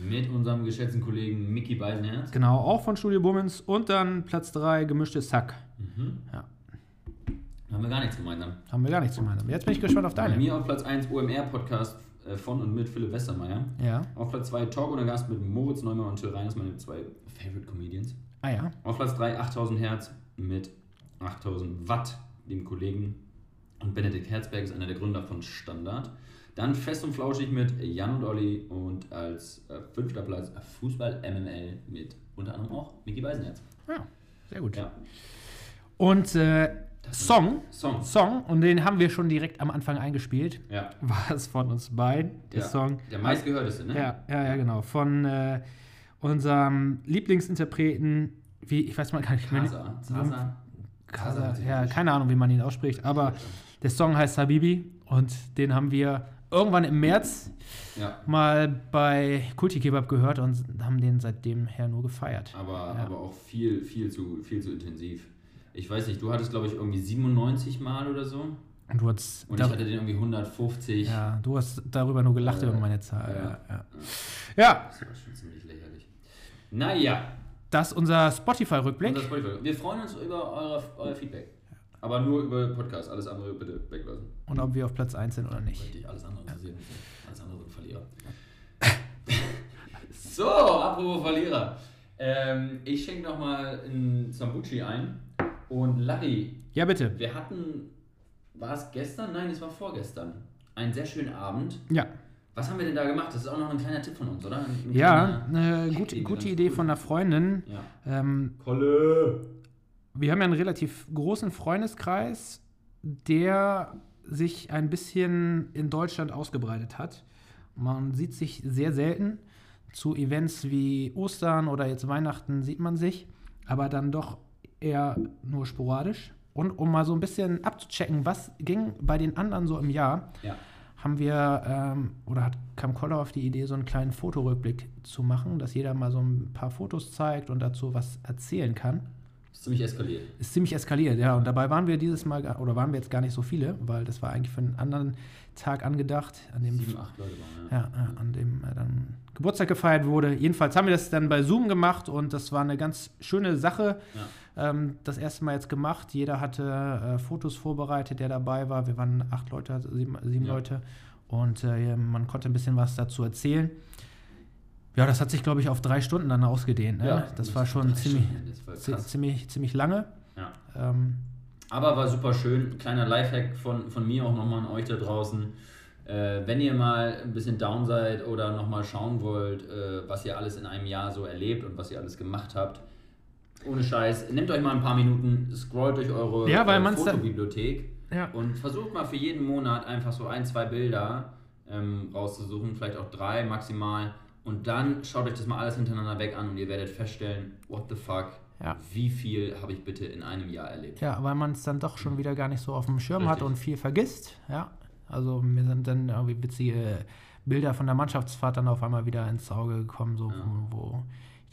Mit unserem geschätzten Kollegen Mickey Beisenherz. Genau, auch von Studio Bummens. Und dann Platz 3, gemischtes Sack. Mhm. Ja. Haben wir gar nichts gemeinsam. Haben wir gar nichts gemeinsam. Jetzt bin ich gespannt auf Bei deine. mir auf Platz 1 OMR-Podcast äh, von und mit Philipp Westermeier. Ja. Auf Platz 2 Talk ohne Gast mit Moritz Neumann und Till Reiners, meine zwei Favorite Comedians. Ah ja. Auf Platz 3 8000 Hertz mit 8000 Watt, dem Kollegen. Und Benedikt Herzberg ist einer der Gründer von Standard. Dann Fest und Flauschig mit Jan und Olli und als äh, fünfter Platz Fußball MML mit unter anderem auch Micky Beisenherz. Ja, sehr gut. Ja. Und äh, Song. Song. Song, und den haben wir schon direkt am Anfang eingespielt. Ja. War es von uns beiden, der ja. Song. Der meistgehörteste, ne? Ja, ja, ja, genau. Von äh, unserem Lieblingsinterpreten, wie, ich weiß mal gar nicht, ihn- Kasa. Kasa, Kasa, ja, keine Ahnung, wie man ihn ausspricht, aber der Song heißt Habibi und den haben wir irgendwann im März Ja. mal bei Kulti Kebab gehört und haben den seitdem her nur gefeiert. Aber, Ja. aber auch viel, viel zu, viel zu intensiv. Ich weiß nicht, du hattest, glaube ich, irgendwie 97 Mal oder so. Und du hast, Und ich hatte den irgendwie 150. ja, du hast darüber nur gelacht Äh, über meine Zahl. ja. Ja, ja. Das war schon ziemlich lächerlich. Naja, das ist unser Spotify-Rückblick. Spotify. Wir freuen uns über eure, euer Feedback. Aber nur über Podcast. Alles andere bitte weglassen. Und ob wir auf Platz 1 sind oder nicht. Richtig, alles andere interessiert mich. Alles andere sind Verlierer. so, apropos Verlierer. Ähm, ich schenke nochmal ein Sambuchi ein. Und Larry, Ja, bitte. wir hatten, war es gestern? Nein, es war vorgestern. Einen sehr schönen Abend. Ja, Was haben wir denn da gemacht? Das ist auch noch ein kleiner Tipp von uns, oder? Ein, ein ja eine gute, Idee, gute Idee cool. von einer Freundin. Ja. Ähm, Kolle! Wir haben ja einen relativ großen Freundeskreis, der sich ein bisschen in Deutschland ausgebreitet hat. Man sieht sich sehr selten. Zu Events wie Ostern oder jetzt Weihnachten sieht man sich, aber dann doch eher nur sporadisch. Und um mal so ein bisschen abzuchecken, was ging bei den anderen so im Jahr, Ja. haben wir, ähm, oder hat, kam Koller auf die Idee, so einen kleinen Fotorückblick zu machen, dass jeder mal so ein paar Fotos zeigt und dazu was erzählen kann. Ist ziemlich eskaliert. Ist ziemlich eskaliert, ja. Und dabei waren wir dieses Mal, oder waren wir jetzt gar nicht so viele, weil das war eigentlich für einen anderen Tag angedacht, an dem, Sieben, acht Leute waren, ja. ja, ja, an dem äh, dann Geburtstag gefeiert wurde. Jedenfalls haben wir das dann bei Zoom gemacht und das war eine ganz schöne Sache. Ähm, das erste Mal jetzt gemacht. Jeder hatte äh, Fotos vorbereitet, der dabei war. Wir waren acht Leute, also sieben, sieben Ja. Leute. Und äh, man konnte ein bisschen was dazu erzählen. Ja, das hat sich, glaube ich, auf drei Stunden dann ausgedehnt. Ne? das war schon ziemlich, das war ziemlich, ziemlich lange. Ja. Ähm, Aber war super schön. Kleiner Lifehack von, von mir auch nochmal an euch da draußen. Äh, wenn ihr mal ein bisschen down seid oder nochmal schauen wollt, äh, was ihr alles in einem Jahr so erlebt und was ihr alles gemacht habt, ohne Scheiß, nehmt euch mal ein paar Minuten, scrollt durch eure Ja, weil äh, Fotobibliothek ja. und versucht mal für jeden Monat einfach so ein, zwei Bilder ähm, rauszusuchen, vielleicht auch drei maximal. Und dann schaut euch das mal alles hintereinander weg an und ihr werdet feststellen, what the fuck, Ja. wie viel habe ich bitte in einem Jahr erlebt. Ja, weil man es dann doch schon wieder gar nicht so auf dem Schirm hat Richtig. und viel vergisst. Ja, also mir sind dann irgendwie witzige Bilder von der Mannschaftsfahrt dann auf einmal wieder ins Auge gekommen, so, Ja. wo, wo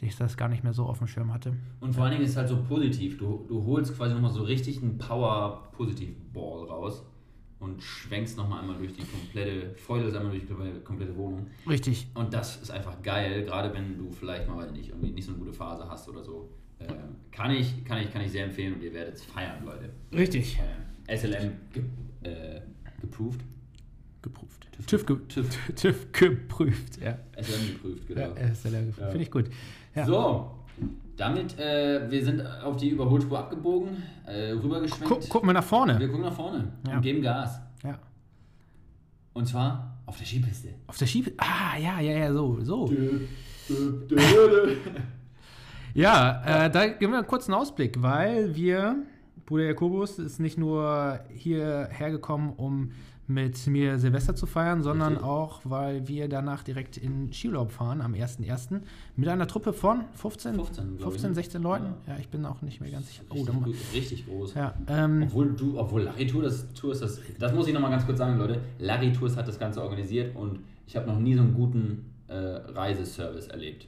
ich das gar nicht mehr so auf dem Schirm hatte. Und vor allen Dingen ist es halt so positiv. Du, du holst quasi nochmal so richtig einen Power-Positiv-Ball raus und schwenkst nochmal einmal durch die komplette, feuerst einmal durch die komplette Wohnung. Richtig. Und das ist einfach geil, gerade wenn du vielleicht mal, nicht, irgendwie nicht so eine gute Phase hast oder so. Ähm, kann, ich, kann, ich, kann ich sehr empfehlen und ihr werdet es feiern, Leute. Richtig. Ähm, SLM ge, äh, geproved. Geprüft. TÜV TÜV, ge TÜV. TÜV geprüft, ja. SLM geprüft, genau. ja der geprüft. Ja. Finde ich gut. Ja. So, damit, äh, wir sind auf die Überholspur abgebogen, äh, rübergeschwenkt. Guck, guck mal nach vorne. Wir gucken nach vorne Ja. und geben Gas. Ja. Und zwar auf der Skipiste. Auf der Schiebe. Ah, ja, ja, ja, so, so. Ja, äh, da geben wir einen kurzen Ausblick, weil wir, Bruder Jakobus ist nicht nur hierher gekommen, um mit mir Silvester zu feiern, sondern Richtig. auch, weil wir danach direkt in Skiurlaub fahren am 1.1. mit einer Truppe von 15, 15, glaub ich, 15 ne? 16 Leuten. Ja, ich bin auch nicht mehr ganz sicher. Oh, Richtig, gut, richtig groß. ja, ähm, Obwohl du, obwohl Larry Tour das, Tour ist das, das muss ich nochmal ganz kurz sagen, Leute. Larry Tours hat das Ganze organisiert und ich habe noch nie so einen guten äh, Reiseservice erlebt.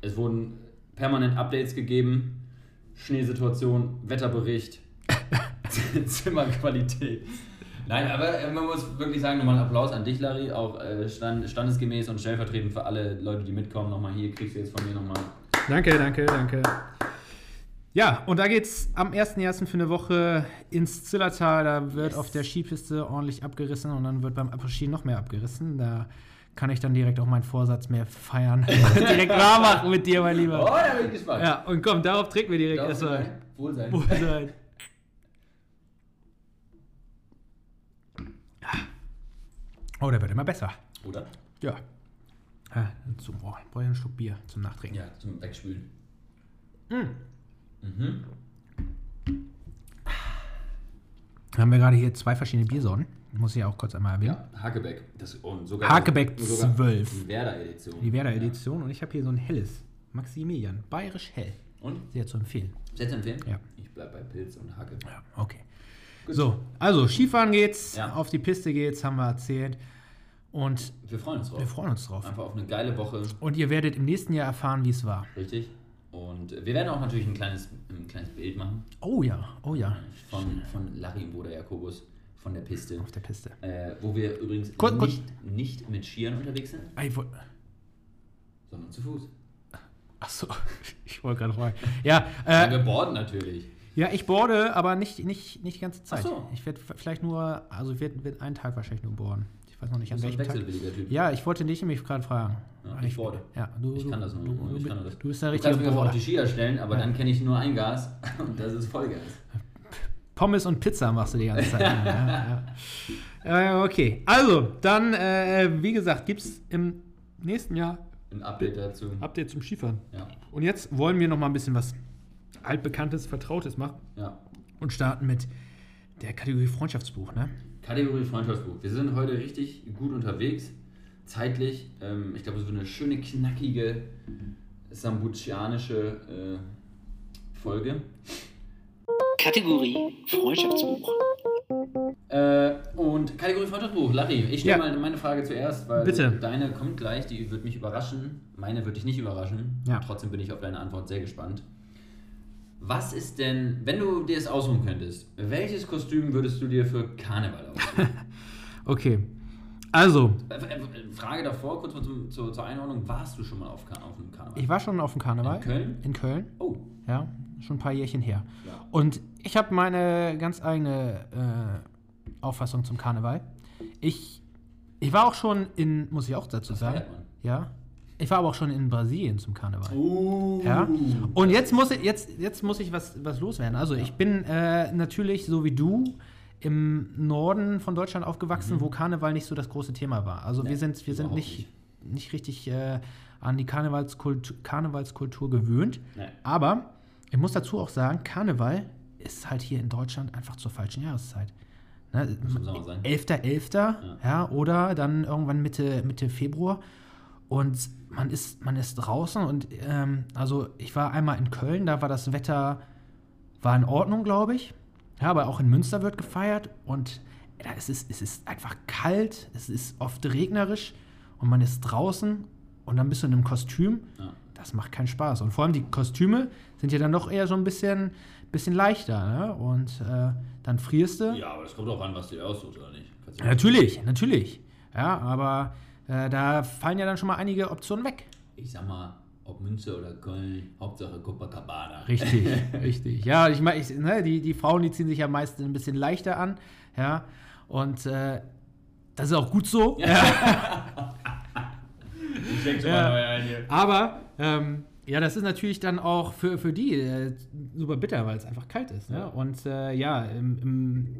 Es wurden permanent Updates gegeben, Schneesituation, Wetterbericht, Zimmerqualität. Nein, aber äh, man muss wirklich sagen, nochmal einen Applaus an dich, Larry, auch äh, stand, standesgemäß und stellvertretend für alle Leute, die mitkommen. Nochmal hier, kriegst du jetzt von mir nochmal. Danke, danke, danke. Ja, und da geht's am 1.1. für eine Woche ins Zillertal. Da wird Yes. auf der Skipiste ordentlich abgerissen und dann wird beim Après-Ski noch mehr abgerissen. Da kann ich dann direkt auch meinen Vorsatz mehr feiern. direkt wahr machen mit dir, mein Oh, Lieber. da bin ich gespannt. Ja, und komm, darauf trinken wir direkt erstmal. sein? Wohl sein. Wohlsein. Oh, der wird immer besser. Oder? Ja. ja zum, oh, ich brauche einen Schluck Bier zum Nachtrinken. Ja, zum Wegspülen. Mm. Mhm. Haben wir gerade hier zwei verschiedene Biersorten. Muss ich ja auch kurz einmal erwähnen. Ja, Hakebeck. Das, und sogar Hakebeck sogar 12. Die Werder-Edition. Die Werder-Edition. Und ich habe hier so ein helles. Maximilian. Bayerisch hell. Ja. Und? Sehr zu empfehlen. Selbst empfehlen? Ja. Ich bleib bei Pilz und Hacke. Ja, okay. So, also Skifahren geht's, Ja. auf die Piste geht's, haben wir erzählt. Und Wir freuen uns drauf. wir freuen uns drauf. Einfach auf eine geile Woche. Und ihr werdet im nächsten Jahr erfahren, wie es war. Richtig. Und wir werden auch natürlich ein kleines, ein kleines Bild machen Oh ja, oh ja. von, von Larry und Bruder Jakobus von der Piste. Auf der Piste. Äh, wo wir übrigens Kurz- kurz- nicht, nicht mit Skiern unterwegs sind, ich wollt- sondern zu Fuß. Ach so, ich wollte gerade fragen. Ja, Ja, äh, wir boarden natürlich. ja, ich boarde, aber nicht, nicht, nicht die ganze Zeit. Ach so. Ich werde vielleicht nur, also ich werde werd einen Tag wahrscheinlich nur boarden. Ich weiß noch nicht an welchem Tag. Typ. Ja, ich wollte dich nämlich gerade fragen. Ja, ich boarde. Ja, du, Ich kann das nur. Du, ich kann das. du bist der Du richtige kannst mich auf die Skier stellen, aber dann kenne ich nur ein Gas und das ist Vollgas. Pommes und Pizza machst du die ganze Zeit. ja, ja. Äh, okay, also, dann, äh, wie gesagt, gibt es im nächsten Jahr Ein Update dazu. Update zum Skifahren. Ja, Und jetzt wollen wir noch mal ein bisschen was altbekanntes, vertrautes machen ja. und starten mit der Kategorie Freundschaftsbuch, ne? Kategorie Freundschaftsbuch. Wir sind heute richtig gut unterwegs. Zeitlich. Ähm, ich glaube, es wird eine schöne, knackige, sambucianische äh, Folge. Kategorie Freundschaftsbuch. Äh, und Kategorie Freundschaftsbuch. Larry, ich stelle Ja. mal meine Frage zuerst, weil Bitte. deine kommt gleich, die wird mich überraschen. Meine wird dich nicht überraschen. Ja. Trotzdem bin ich auf deine Antwort sehr gespannt. Was ist denn, wenn du dir es aussuchen könntest, welches Kostüm würdest du dir für Karneval aussuchen? Okay. Also, Äh, äh, Frage davor, kurz mal zum, zur, zur Einordnung. Warst du schon mal auf, auf einem Karneval? ich war schon auf dem Karneval. In Köln? In Köln, Oh, ja. Schon ein paar Jährchen her. Ja. Und ich habe meine ganz eigene äh, Auffassung zum Karneval. Ich, ich war auch schon in, muss ich auch dazu sagen. feiert man. Ja. Ich war aber auch schon in Brasilien zum Karneval. Uh. Ja. Und jetzt muss ich, jetzt, jetzt muss ich was, was loswerden. Also ich bin äh, natürlich, so wie du, im Norden von Deutschland aufgewachsen, wo Karneval nicht so das große Thema war. Also Mhm. Nee, wir sind, wir sind nicht, nicht richtig äh, an die Karnevalskultur, Karnevalskultur gewöhnt. Nee. Aber ich muss dazu auch sagen, Karneval ist halt hier in Deutschland einfach zur falschen Jahreszeit. Ne? Muss im Sommer sein. 11.11. Ja. oder dann irgendwann Mitte, Mitte Februar. Und man ist, man ist draußen und ähm, also ich war einmal in Köln, da war das Wetter, war in Ordnung, glaube ich. Ja, aber auch in Münster wird gefeiert und ja, es, ist, es ist einfach kalt, es ist oft regnerisch und man ist draußen und dann bist du in einem Kostüm. Ja. Das macht keinen Spaß. Und vor allem die Kostüme sind ja dann doch eher so ein bisschen, bisschen leichter. Ne? Und äh, dann frierst du. Ja, aber das kommt auch an, was du dir aussuchst, oder nicht? Du- Natürlich, natürlich. Ja, aber äh, da fallen ja dann schon mal einige Optionen weg. Ich sag mal, ob Münze oder Köln, Hauptsache Copacabana. Richtig, richtig. Ja, ich meine, ne, die, die Frauen, die ziehen sich ja meist ein bisschen leichter an. Ja, und äh, das ist auch gut so. Ich schenk schon Ja. mal neu ein hier. Aber ähm, ja, das ist natürlich dann auch für, für die äh, super bitter, weil es einfach kalt ist. Ne? Ja. Und äh, ja, im, im,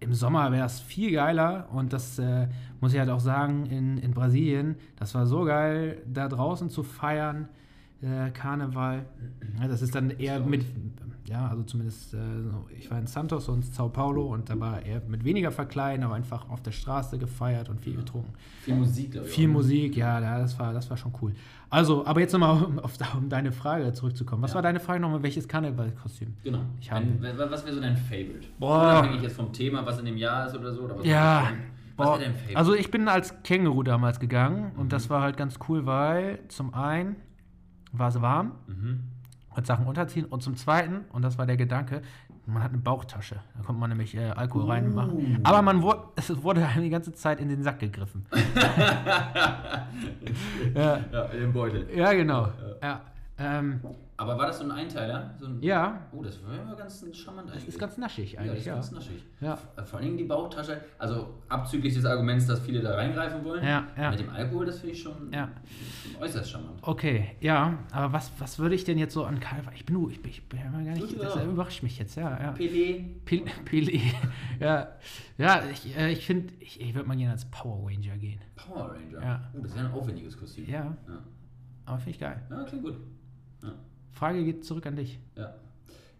im Sommer wäre es viel geiler. Und das äh, muss ich halt auch sagen, in, in Brasilien, das war so geil, da draußen zu feiern, äh, Karneval. Ja, das ist dann eher mit, ja, also zumindest, äh, ich war in Santos und Sao Paulo und da war eher mit weniger Verkleiden, aber einfach auf der Straße gefeiert und viel getrunken. Viel Musik, glaube ich. Viel auch. Musik, ja, ja, das war, das war schon cool. Also, aber jetzt nochmal, um, auf, um deine Frage zurückzukommen. Was Ja. war deine Frage nochmal? Welches Karnevalkostüm? Genau. Ich habe- was wäre so dein Favorite? Boah. Unabhängig jetzt vom Thema, was in dem Jahr ist oder so. Oder was Ja, boah, also ich bin als Känguru damals gegangen und Mhm. das war halt ganz cool, weil zum einen war es warm mhm. und Sachen unterziehen. Und zum Zweiten, und das war der Gedanke, man hat eine Bauchtasche. Da konnte man nämlich äh, Alkohol Uh. reinmachen. Aber man wurde, es wurde die ganze Zeit in den Sack gegriffen. ja, Ja, in den Beutel. ja, genau. Ja, ähm, Aber war das so ein Einteiler? So ein ja Oh, das war immer ganz charmant eigentlich. ist ganz naschig ja, das eigentlich, ist ja. ganz naschig. Ja. Vor allem die Bauchtasche, also abzüglich des Arguments, dass viele da reingreifen wollen. Ja, ja. Mit dem Alkohol, das finde ich schon, Ja. schon äußerst charmant. Okay, ja, aber was, was würde ich denn jetzt so an Karl... Ich bin, nur- ich bin, ich bin ja gar nicht... Das überrascht mich jetzt, ja. ja. Pelé. Pil Pili. ja, ja, ich, äh, ich finde, ich, ich würde mal gerne als Power Ranger gehen. Power Ranger. Ja. Oh, das ist ja ein aufwendiges Kostüm. Ja, Ja, aber finde ich geil. ja klingt gut. Frage geht zurück an dich. Ja.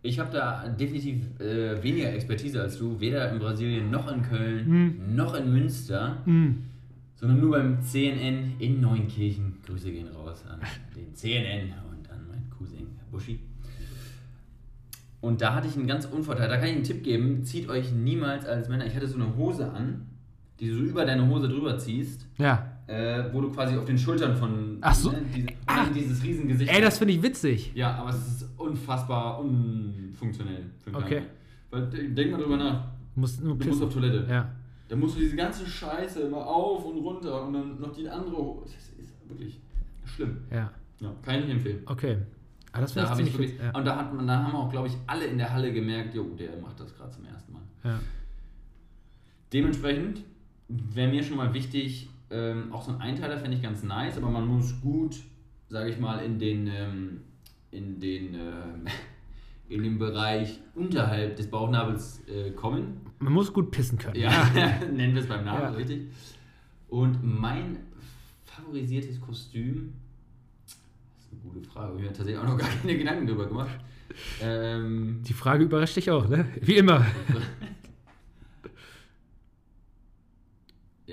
Ich habe da definitiv äh, weniger Expertise als du, weder in Brasilien noch in Köln, Hm. noch in Münster, sondern nur beim CNN in Neunkirchen. Grüße gehen raus an den CNN und an meinen Cousin Buschi. Und da hatte ich einen ganz Unvorteil. Da kann ich einen Tipp geben: zieht euch niemals als Männer. Ich hatte so eine Hose an, die du so über deine Hose drüber ziehst, Ja. Äh, wo du quasi auf den Schultern von. Ach so. Ne, diese, und dieses Riesengesicht. Ey, das finde ich witzig. Ja, aber es ist unfassbar unfunktionell für einen Okay. Weil de- denk mal drüber nach. Du musst nur Du musst auf. Toilette. Ja. Da musst du diese ganze Scheiße immer auf und runter und dann noch die andere. hoch. Das ist wirklich schlimm. Ja. Ja, kann ich nicht empfehlen. Okay. Aber das Da finde hab ich ziemlich wirklich, gut. Ja. Und da, hat man, da haben auch, glaube ich, alle in der Halle gemerkt, jo, der macht das gerade zum ersten Mal. Ja. Dementsprechend wäre mir schon mal wichtig, ähm, auch so ein Einteiler fände ich ganz nice, aber man muss gut, sage ich mal, in den, ähm, in den, ähm, in den Bereich unterhalb des Bauchnabels äh, kommen. Man muss gut pissen können. Ja, nennen wir es beim Namen, Ja. richtig. Und mein favorisiertes Kostüm, das ist eine gute Frage, ich habe mir tatsächlich auch noch gar keine Gedanken drüber gemacht. Ähm, Die Frage überrascht dich auch, ne? Wie immer.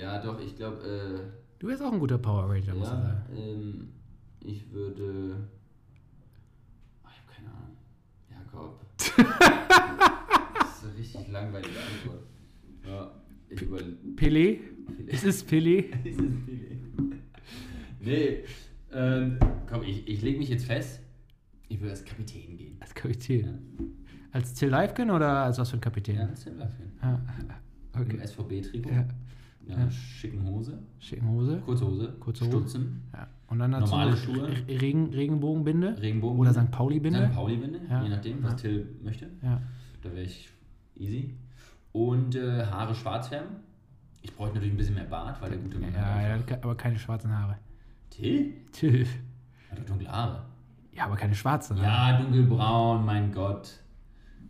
Ja, doch, ich glaube, äh, Du wärst auch ein guter Power Ranger, muss ich Ja, sagen. ähm, ich würde. Ach, ich habe keine Ahnung. Jakob. das ist eine richtig langweilige Antwort. Ja, ich über. Pelé? Es ist Pelé. Ist es Pelé? Nee, ähm, komm, ich, ich lege mich jetzt fest. Ich würde als Kapitän gehen. Als Kapitän. Als Till Leifken oder als was für ein Kapitän? Ja, als Tim Laffin. Ah, Im okay. SVB-Trikot. Ja. Ja, Ja. schicken Hose. Schicken Hose. Kurze Hose. Kurze Hose. Stutzen. Ja. Und dann dazu Normale Schuhe. Re- Regen, Regenbogenbinde. Regenbogen. Oder St. Pauli-Binde. St. Pauli-Binde, Ja. je nachdem, was. Till möchte. Ja. Da wäre ich easy. Und äh, Haare schwarz färben. Ich bräuchte natürlich ein bisschen mehr Bart, weil der gute Mann Ja, hat ja, aber keine schwarzen Haare. Till? Till. Hat doch dunkle Haare. Ja, aber keine schwarzen Haare. Ja, dunkelbraun, mein Gott.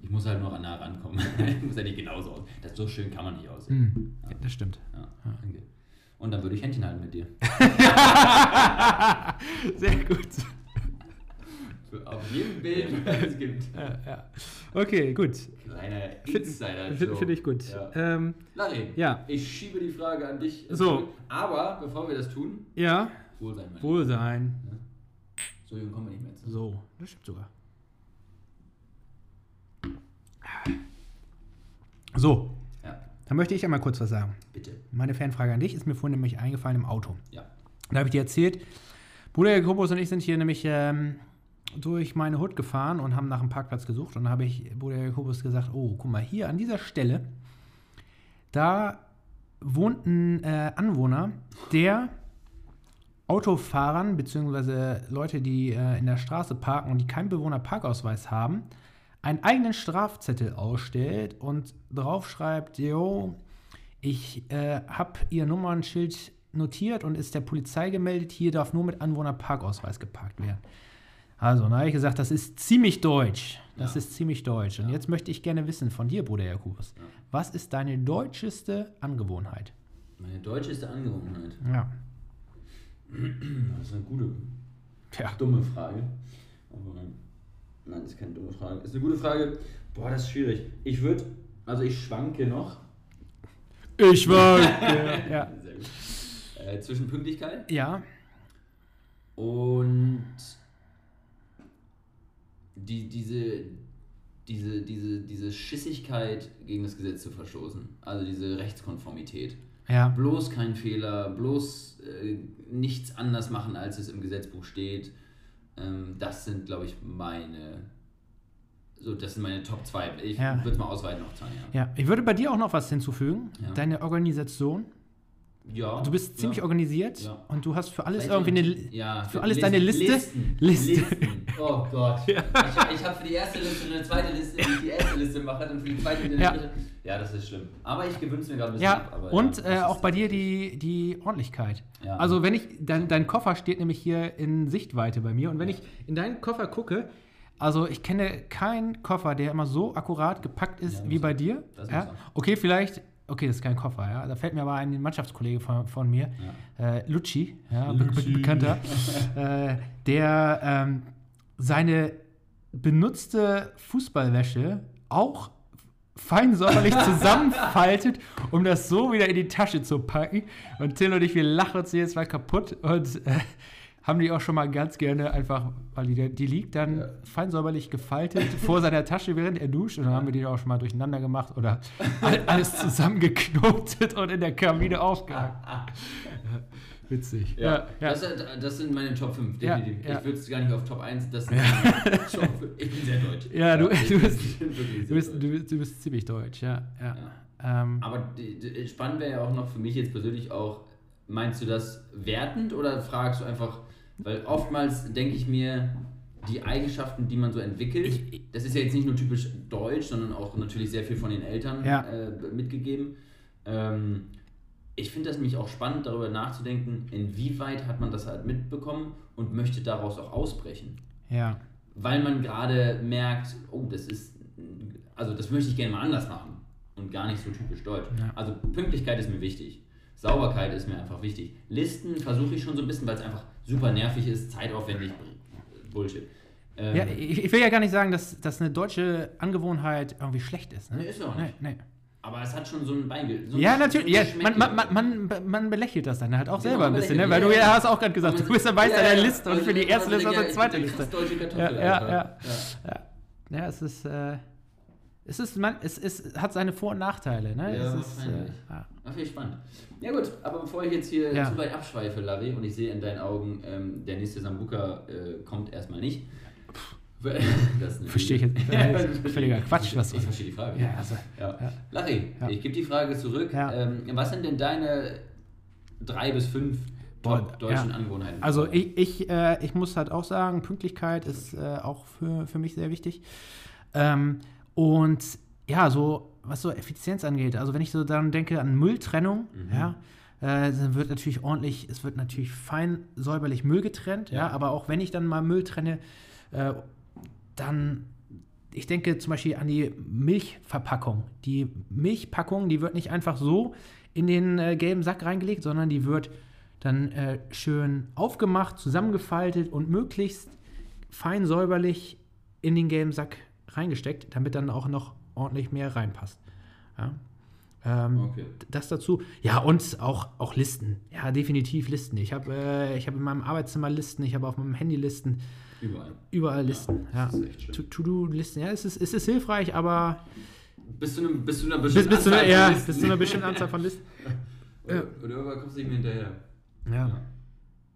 Ich muss halt noch nah rankommen. ich muss ja nicht genauso aus. Das so schön kann man nicht aussehen. Hm, ja, das stimmt. Ja, danke. Und dann würde ich Händchen halten mit dir. Sehr gut. Auf jedem Bild, was es gibt. Ja, ja. Okay, gut. Kleiner Finde insider find, find ich gut. Ja. Ähm, Larry, Ja. ich schiebe die Frage an dich. So. Aber bevor wir das tun, ja, Wohlsein, Wohlsein. Lieber. So jung kommen wir nicht mehr zu. So, das stimmt sogar. So, Ja, dann möchte ich einmal kurz was sagen. bitte. Meine Fanfrage an dich ist mir vorhin nämlich eingefallen im Auto. Ja. Da habe ich dir erzählt, Bruder Jakobus und ich sind hier nämlich ähm, durch meine Hut gefahren und haben nach einem Parkplatz gesucht. Und da habe ich Bruder Jakobus gesagt, oh, guck mal, hier an dieser Stelle, da wohnt ein äh, Anwohner, der Autofahrern bzw. Leute, die äh, in der Straße parken und die keinen Bewohnerparkausweis haben, einen eigenen Strafzettel ausstellt und draufschreibt, yo, ich äh, habe Ihr Nummernschild notiert und ist der Polizei gemeldet, hier darf nur mit Anwohnerparkausweis geparkt werden. Also, dann habe ich gesagt, das ist ziemlich deutsch. Das Ja. ist ziemlich deutsch. Und Ja. jetzt möchte ich gerne wissen von dir, Bruder Jakobus, was ist deine deutscheste Angewohnheit? Meine deutscheste Angewohnheit. Ja. Das ist eine gute, Ja. dumme Frage. Aber nein, das ist keine dumme Frage. Das ist eine gute Frage. Boah, das ist schwierig. Ich würde, also ich schwanke noch. Ich ja. ja. Sehr gut. Äh, zwischen Pünktlichkeit Ja. und die, diese, diese, diese, diese Schissigkeit gegen das Gesetz zu verstoßen. Also diese Rechtskonformität. Ja. Bloß kein Fehler, bloß äh, nichts anders machen, als es im Gesetzbuch steht. Ähm, das sind, glaube ich, meine. So, das sind meine Top 2. Ich Ja. würde es mal ausweiten auf zwei, ja. Ja, ich würde bei dir auch noch was hinzufügen. Ja. Deine Organisation. Ja. Du bist ziemlich ja. organisiert Ja. und du hast für alles Vielleicht irgendwie eine. ja, für alles deine Liste? Listen. Liste. Listen. Oh Gott. Ich, ich habe für die erste Liste eine zweite Liste, wenn ich die erste Liste mache, dann für die zweite eine Ja. dritte. Ja, das ist schlimm. Aber ich gewöhne es mir gerade ein bisschen Ja, ab. Und äh, auch bei dir die, die Ordentlichkeit. Also wenn ich, dein, dein Koffer steht nämlich hier in Sichtweite bei mir und wenn ich in deinen Koffer gucke, also ich kenne keinen Koffer, der immer so akkurat gepackt ist wie bei dir. Das ja? Okay, vielleicht, okay, das ist kein Koffer, ja. Da fällt mir aber ein Mannschaftskollege von, von mir, äh, Lucci, ja, Be be bekannter, äh, der ähm, seine benutzte Fußballwäsche auch fein säuberlich zusammenfaltet, um das so wieder in die Tasche zu packen. Und Till und ich, wir lachen uns jedes Mal kaputt und äh, haben die auch schon mal ganz gerne einfach, weil die, die liegt dann fein säuberlich gefaltet vor seiner Tasche, während er duscht. Und dann haben wir die auch schon mal durcheinander gemacht oder all- alles zusammengeknotet und in der Kabine aufgehangen. Ja, witzig. Ja, ja. Das, sind- das sind meine Top 5, Ja, definitiv. ja. Ich würde es gar nicht auf Top 1, das sind meine Top 5. Ich bin sehr deutsch. Ja, du- du bin- bist- Du bist, du, bist, du bist ziemlich deutsch, ja. ja. Ja. Ähm, Aber die, die, spannend wäre ja auch noch für mich jetzt persönlich auch, meinst du das wertend oder fragst du einfach, weil oftmals denke ich mir, die Eigenschaften, die man so entwickelt, das ist ja jetzt nicht nur typisch deutsch, sondern auch natürlich sehr viel von den Eltern Ja. äh, mitgegeben. Ähm, ich finde das nämlich auch spannend, darüber nachzudenken, inwieweit hat man das halt mitbekommen und möchte daraus auch ausbrechen ja. weil man gerade merkt, oh, das ist, also das möchte ich gerne mal anders machen und gar nicht so typisch deutsch. Ja. Also Pünktlichkeit ist mir wichtig, Sauberkeit ist mir einfach wichtig. Listen versuche ich schon so ein bisschen, weil es einfach super nervig ist, zeitaufwendig, Bullshit. Ähm, Ja, ich, ich will ja gar nicht sagen, dass, dass eine deutsche Angewohnheit irgendwie schlecht ist. Ne? Nee, ist ja auch Nee, nicht. nee. aber es hat schon so ein Beige. So Ja, natürlich. Ja, man, man, man, man, man belächelt das dann halt auch Genau, selber ein bisschen, ne? weil du ja, ja ja. hast auch gerade gesagt, du bist der Meister ja, der. Liste und Also, für die erste Liste und ja, die zweite Liste. deutsche Kartoffel Ja, ja. Ja, ja es ist, äh, es ist, man, es, es hat seine Vor- und Nachteile, ne? Ja, es ist, äh, ja. Viel spannend. Ja gut, aber bevor ich jetzt hier Ja. zu weit abschweife, Larry, und ich sehe in deinen Augen, ähm, der nächste Sambuka äh, kommt erstmal nicht. Verstehe ich jetzt. Ja, völliger Quatsch, was Ich verstehe die Frage. Ja, also, Ja. Larry, Ja. ich gebe die Frage zurück. Ähm, was sind denn deine drei bis fünf Boah, deutschen ja. Angewohnheiten? Also ich, ich, äh, ich muss halt auch sagen, Pünktlichkeit ist äh, auch für, für mich sehr wichtig. Ähm, und ja, so was so Effizienz angeht, also wenn ich so daran denke an Mülltrennung, ja, äh, dann wird natürlich ordentlich, es wird natürlich fein säuberlich Müll getrennt, ja, Ja. aber auch wenn ich dann mal Müll trenne, äh, dann ich denke zum Beispiel an die Milchverpackung. Die Milchpackung, die wird nicht einfach so in den äh, gelben Sack reingelegt, sondern die wird dann äh, schön aufgemacht, zusammengefaltet und möglichst fein säuberlich in den gelben Sack reingesteckt, damit dann auch noch ordentlich mehr reinpasst. Ja. Ähm, Okay. Das dazu. Ja, und auch, auch Listen. Ja, definitiv Listen. Ich habe äh, ich hab in meinem Arbeitszimmer Listen, ich habe auf meinem Handy Listen, Überall. überall Listen. Ja, das ist echt schlimm. To- To-Do-Listen. Ja, es ist, es ist hilfreich, aber Bis zu, einem, bis zu einer bis, bestimmten bis, einer, Anzahl ja, von Listen. bis zu einer bestimmten Anzahl von Listen. Oder, oder kommst du nicht mehr hinterher. Ja, Ja.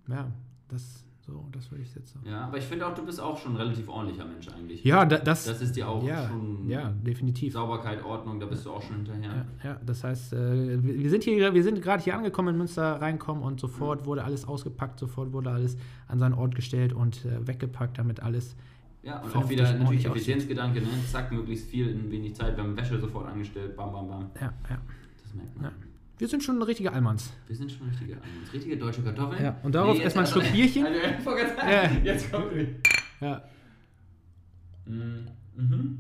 ja, das, so, das würde ich jetzt sagen. Ja, aber ich finde auch, du bist auch schon ein relativ ordentlicher Mensch eigentlich. Ja, da, das, Das ist dir auch ja, schon ja, definitiv. Sauberkeit, Ordnung, da bist du auch schon hinterher. Ja, ja, das heißt, äh, wir sind hier, wir sind gerade hier angekommen in Münster reinkommen und sofort wurde alles ausgepackt, sofort wurde alles an seinen Ort gestellt und äh, weggepackt, damit alles. Ja, und auch wieder natürlich Effizienzgedanke, ne? Zack, möglichst viel in wenig Zeit. Wir haben Wäsche sofort angestellt, bam, bam, bam. Ja, ja, Das merkt man. Wir sind schon richtige Allmanns. Wir sind schon richtige, Almans. richtige deutsche Kartoffeln. Ja, und darauf jetzt erstmal einen aber- Schluck Bierchen. Also, ich gerade sagen, Ja. Jetzt kommt Ja. Mhm.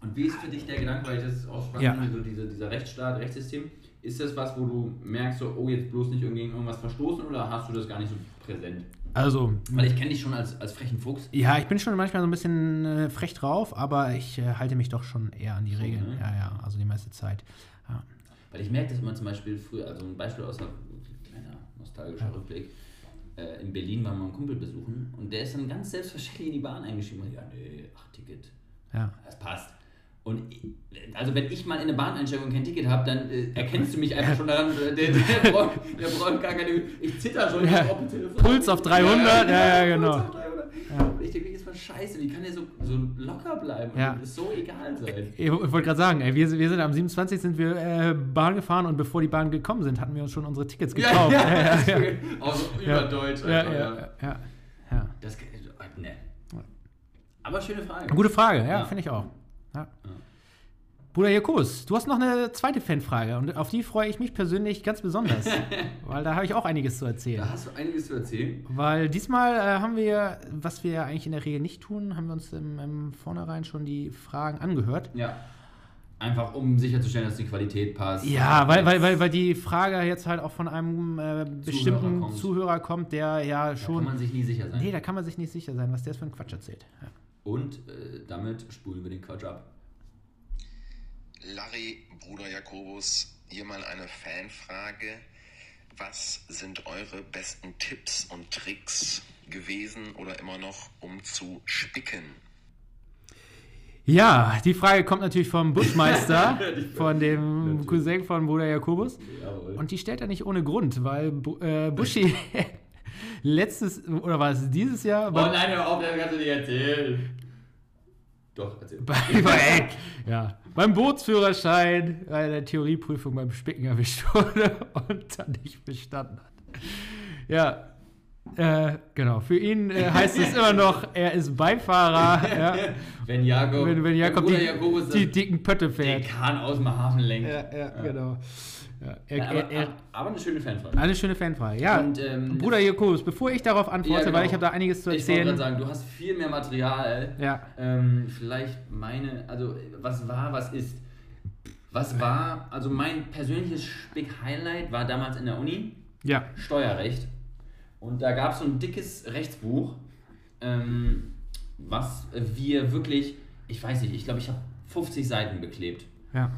Und wie ist für dich der Gedanke, weil das ist auch spannend, Ja. so diese, dieser Rechtsstaat, Rechtssystem, ist das was, wo du merkst, so, oh, jetzt bloß nicht irgendwie gegen irgendwas verstoßen oder hast du das gar nicht so präsent? Also, Weil ich kenne dich schon als, als frechen Fuchs. ja, ich bin schon manchmal so ein bisschen äh, frech drauf, aber ich äh, halte mich doch schon eher an die Regeln. ne? Ja, ja, also die meiste Zeit. Ja. Weil ich merke das immer zum Beispiel früher, also ein Beispiel aus einer kleiner nostalgischer Rückblick. Äh, in Berlin waren wir einen Kumpel besuchen und der ist dann ganz selbstverständlich in die Bahn eingestiegen und ja, nee, ach, Ticket, Ja. das passt. Und ich, also wenn ich mal in eine Bahn einsteige und kein Ticket habe, dann äh, erkennst du mich einfach schon daran, der, der, braucht, der braucht gar keine, ich zitter schon, Ja. auf dem Telefon. Puls auf 300, ja, ja, genau. Puls auf 300. einfach scheiße. Wie kann der so, so locker bleiben Ja. und ist so egal sein? Ich wollte gerade sagen, ey, wir, wir sind am 27. sind wir äh, Bahn gefahren und bevor die Bahnen gekommen sind, hatten wir uns schon unsere Tickets gekauft. ja, ja. ja, ja. Auch so Ja. überdeutsch. Ja, einfach, ja, ja, ja. Das, äh, ne. Aber schöne Frage. Gute Frage, ja, Ja. finde ich auch. Ja. Bruder Jakobus, du hast noch eine zweite Fanfrage und auf die freue ich mich persönlich ganz besonders, weil da habe ich auch einiges zu erzählen. Da hast du einiges zu erzählen. Weil diesmal äh, haben wir, was wir eigentlich in der Regel nicht tun, haben wir uns im, im Vornherein schon die Fragen angehört. Ja. Einfach um sicherzustellen, dass die Qualität passt. Ja, weil, weil, weil, weil die Frage jetzt halt auch von einem äh, bestimmten kommt. Zuhörer kommt, der ja Da schon. kann man sich nie sicher sein. nee, da kann man sich nicht sicher sein, was der für einen Quatsch erzählt. Ja. Und äh, damit spulen wir den Quatsch ab. Larry, Bruder Jakobus, hier mal eine Fanfrage. Was sind eure besten Tipps und Tricks gewesen oder immer noch, um zu spicken? Ja, die Frage kommt natürlich vom Buschmeister, von dem Cousin von Bruder Jakobus. Jawohl. Und die stellt er nicht ohne Grund, weil äh, Buschi letztes, oder war es dieses Jahr? oh nein, hör auf, das kannst du nicht erzählen. Doch, erzähl. bei, bei, ja, beim Bootsführerschein bei der Theorieprüfung beim Spicken erwischt wurde und dann nicht bestanden hat. Ja, äh, genau. Für ihn äh, heißt es immer noch, er ist Beifahrer, ja, Wenn Jakob, wenn, wenn Jakob die, die dicken Pötte den fährt. Kahn aus dem Hafen lenkt. Ja, ja, genau. Ja, er, Ja, er, aber, er, aber eine schöne Fanfrage. eine schöne Fanfrage. Ja, Und, ähm, Bruder Jakobus, bevor ich darauf antworte, Ja, genau. weil ich habe da einiges zu Ich wollte erzählen. sagen, du hast viel mehr Material. Ja. Ähm, vielleicht meine, also was war, was ist. Was war, also mein persönliches Spick-Highlight war damals in der Uni Ja. Steuerrecht. Und da gab es so ein dickes Rechtsbuch, ähm, was wir wirklich, ich weiß nicht, ich glaube, ich habe 50 Seiten beklebt. Ja.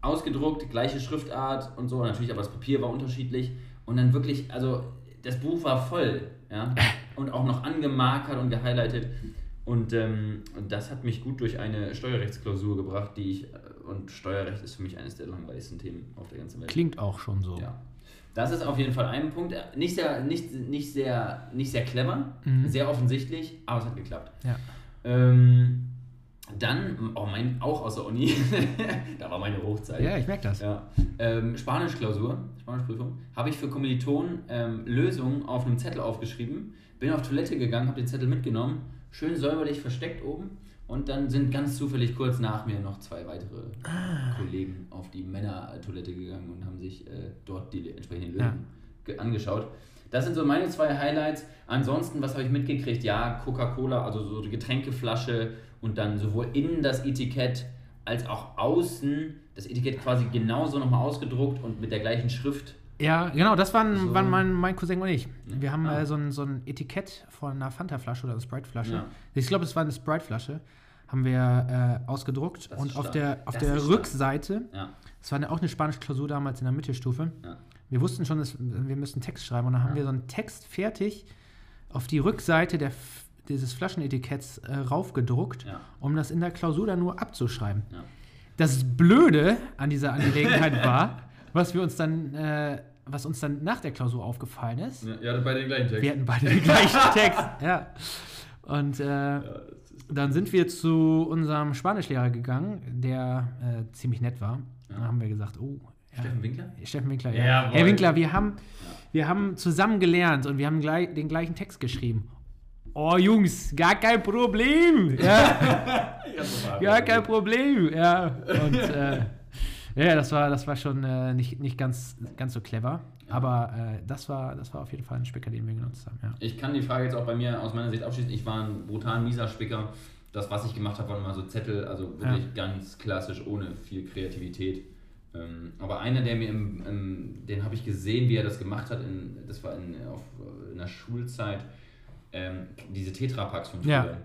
Ausgedruckt, gleiche Schriftart und so, natürlich, aber das Papier war unterschiedlich. Und dann wirklich, also das Buch war voll, ja. Und auch noch angemarkert und gehighlightet. Und ähm, das hat mich gut durch eine Steuerrechtsklausur gebracht, die ich, äh, und Steuerrecht ist für mich eines der langweiligsten Themen auf der ganzen Welt. Klingt auch schon so. Ja. Das ist auf jeden Fall ein Punkt. Äh, Nicht sehr, nicht, nicht sehr, nicht sehr clever, Mhm. sehr offensichtlich, aber es hat geklappt. Ja. Ähm, dann, oh mein, auch aus der Uni, da war meine Hochzeit. Ja, ich merke das. Ja. Ähm, Spanischklausur, Spanischprüfung, habe ich für Kommilitonen ähm, Lösungen auf einem Zettel aufgeschrieben, bin auf Toilette gegangen, habe den Zettel mitgenommen, schön säuberlich versteckt oben und dann sind ganz zufällig kurz nach mir noch zwei weitere Ah. Kollegen auf die Männertoilette gegangen und haben sich äh, dort die entsprechenden Ja. Lösungen ge- angeschaut. Das sind so meine zwei Highlights. Ansonsten, was habe ich mitgekriegt? Ja, Coca-Cola, also so die Getränkeflasche und dann sowohl innen das Etikett als auch außen das Etikett quasi genauso nochmal ausgedruckt und mit der gleichen Schrift. Ja, genau, das waren, So. waren mein, mein Cousin und ich. Wir haben Ah. äh, so, ein, so ein Etikett von einer Fanta-Flasche oder einer Sprite-Flasche. Ja. Ich glaube, es war eine Sprite-Flasche. Haben wir äh, ausgedruckt Das und auf stark. der, auf Das der stark. Rückseite, Ja, es war eine, auch eine spanische Klausur damals in der Mittelstufe. ja. Wir wussten schon, dass wir müssen Text schreiben und dann haben Ja. wir so einen Text fertig auf die Rückseite der, dieses Flaschenetiketts äh, raufgedruckt, Ja. um das in der Klausur dann nur abzuschreiben. Ja. Das Blöde an dieser Angelegenheit war, was wir uns dann, äh, was uns dann nach der Klausur aufgefallen ist. Ja, bei den gleichen Text. Wir hatten beide den gleichen Text. Ja. Und äh, dann sind wir zu unserem Spanischlehrer gegangen, der äh, ziemlich nett war. Dann haben wir gesagt, oh, ja, Steffen Winkler? Steffen Winkler, ja. Jawohl. Herr Winkler, wir haben, wir haben zusammen gelernt und wir haben gleich, den gleichen Text geschrieben. Oh Jungs, gar kein Problem. Ja, gar kein Problem. Ja, und äh, ja, das war, das war schon äh, nicht, nicht ganz, ganz so clever. Aber äh, das, war, das war auf jeden Fall ein Spicker, den wir genutzt haben. Ja. Ich kann die Frage jetzt auch bei mir aus meiner Sicht abschließen. Ich war ein brutal mieser Spicker. Das, was ich gemacht habe, waren mal so Zettel, also wirklich ganz klassisch, ohne viel Kreativität. Ähm, aber einer, der mir im, im den habe ich gesehen, wie er das gemacht hat, in, das war in, auf, in der Schulzeit, ähm, diese Tetrapacks von früher. Ja.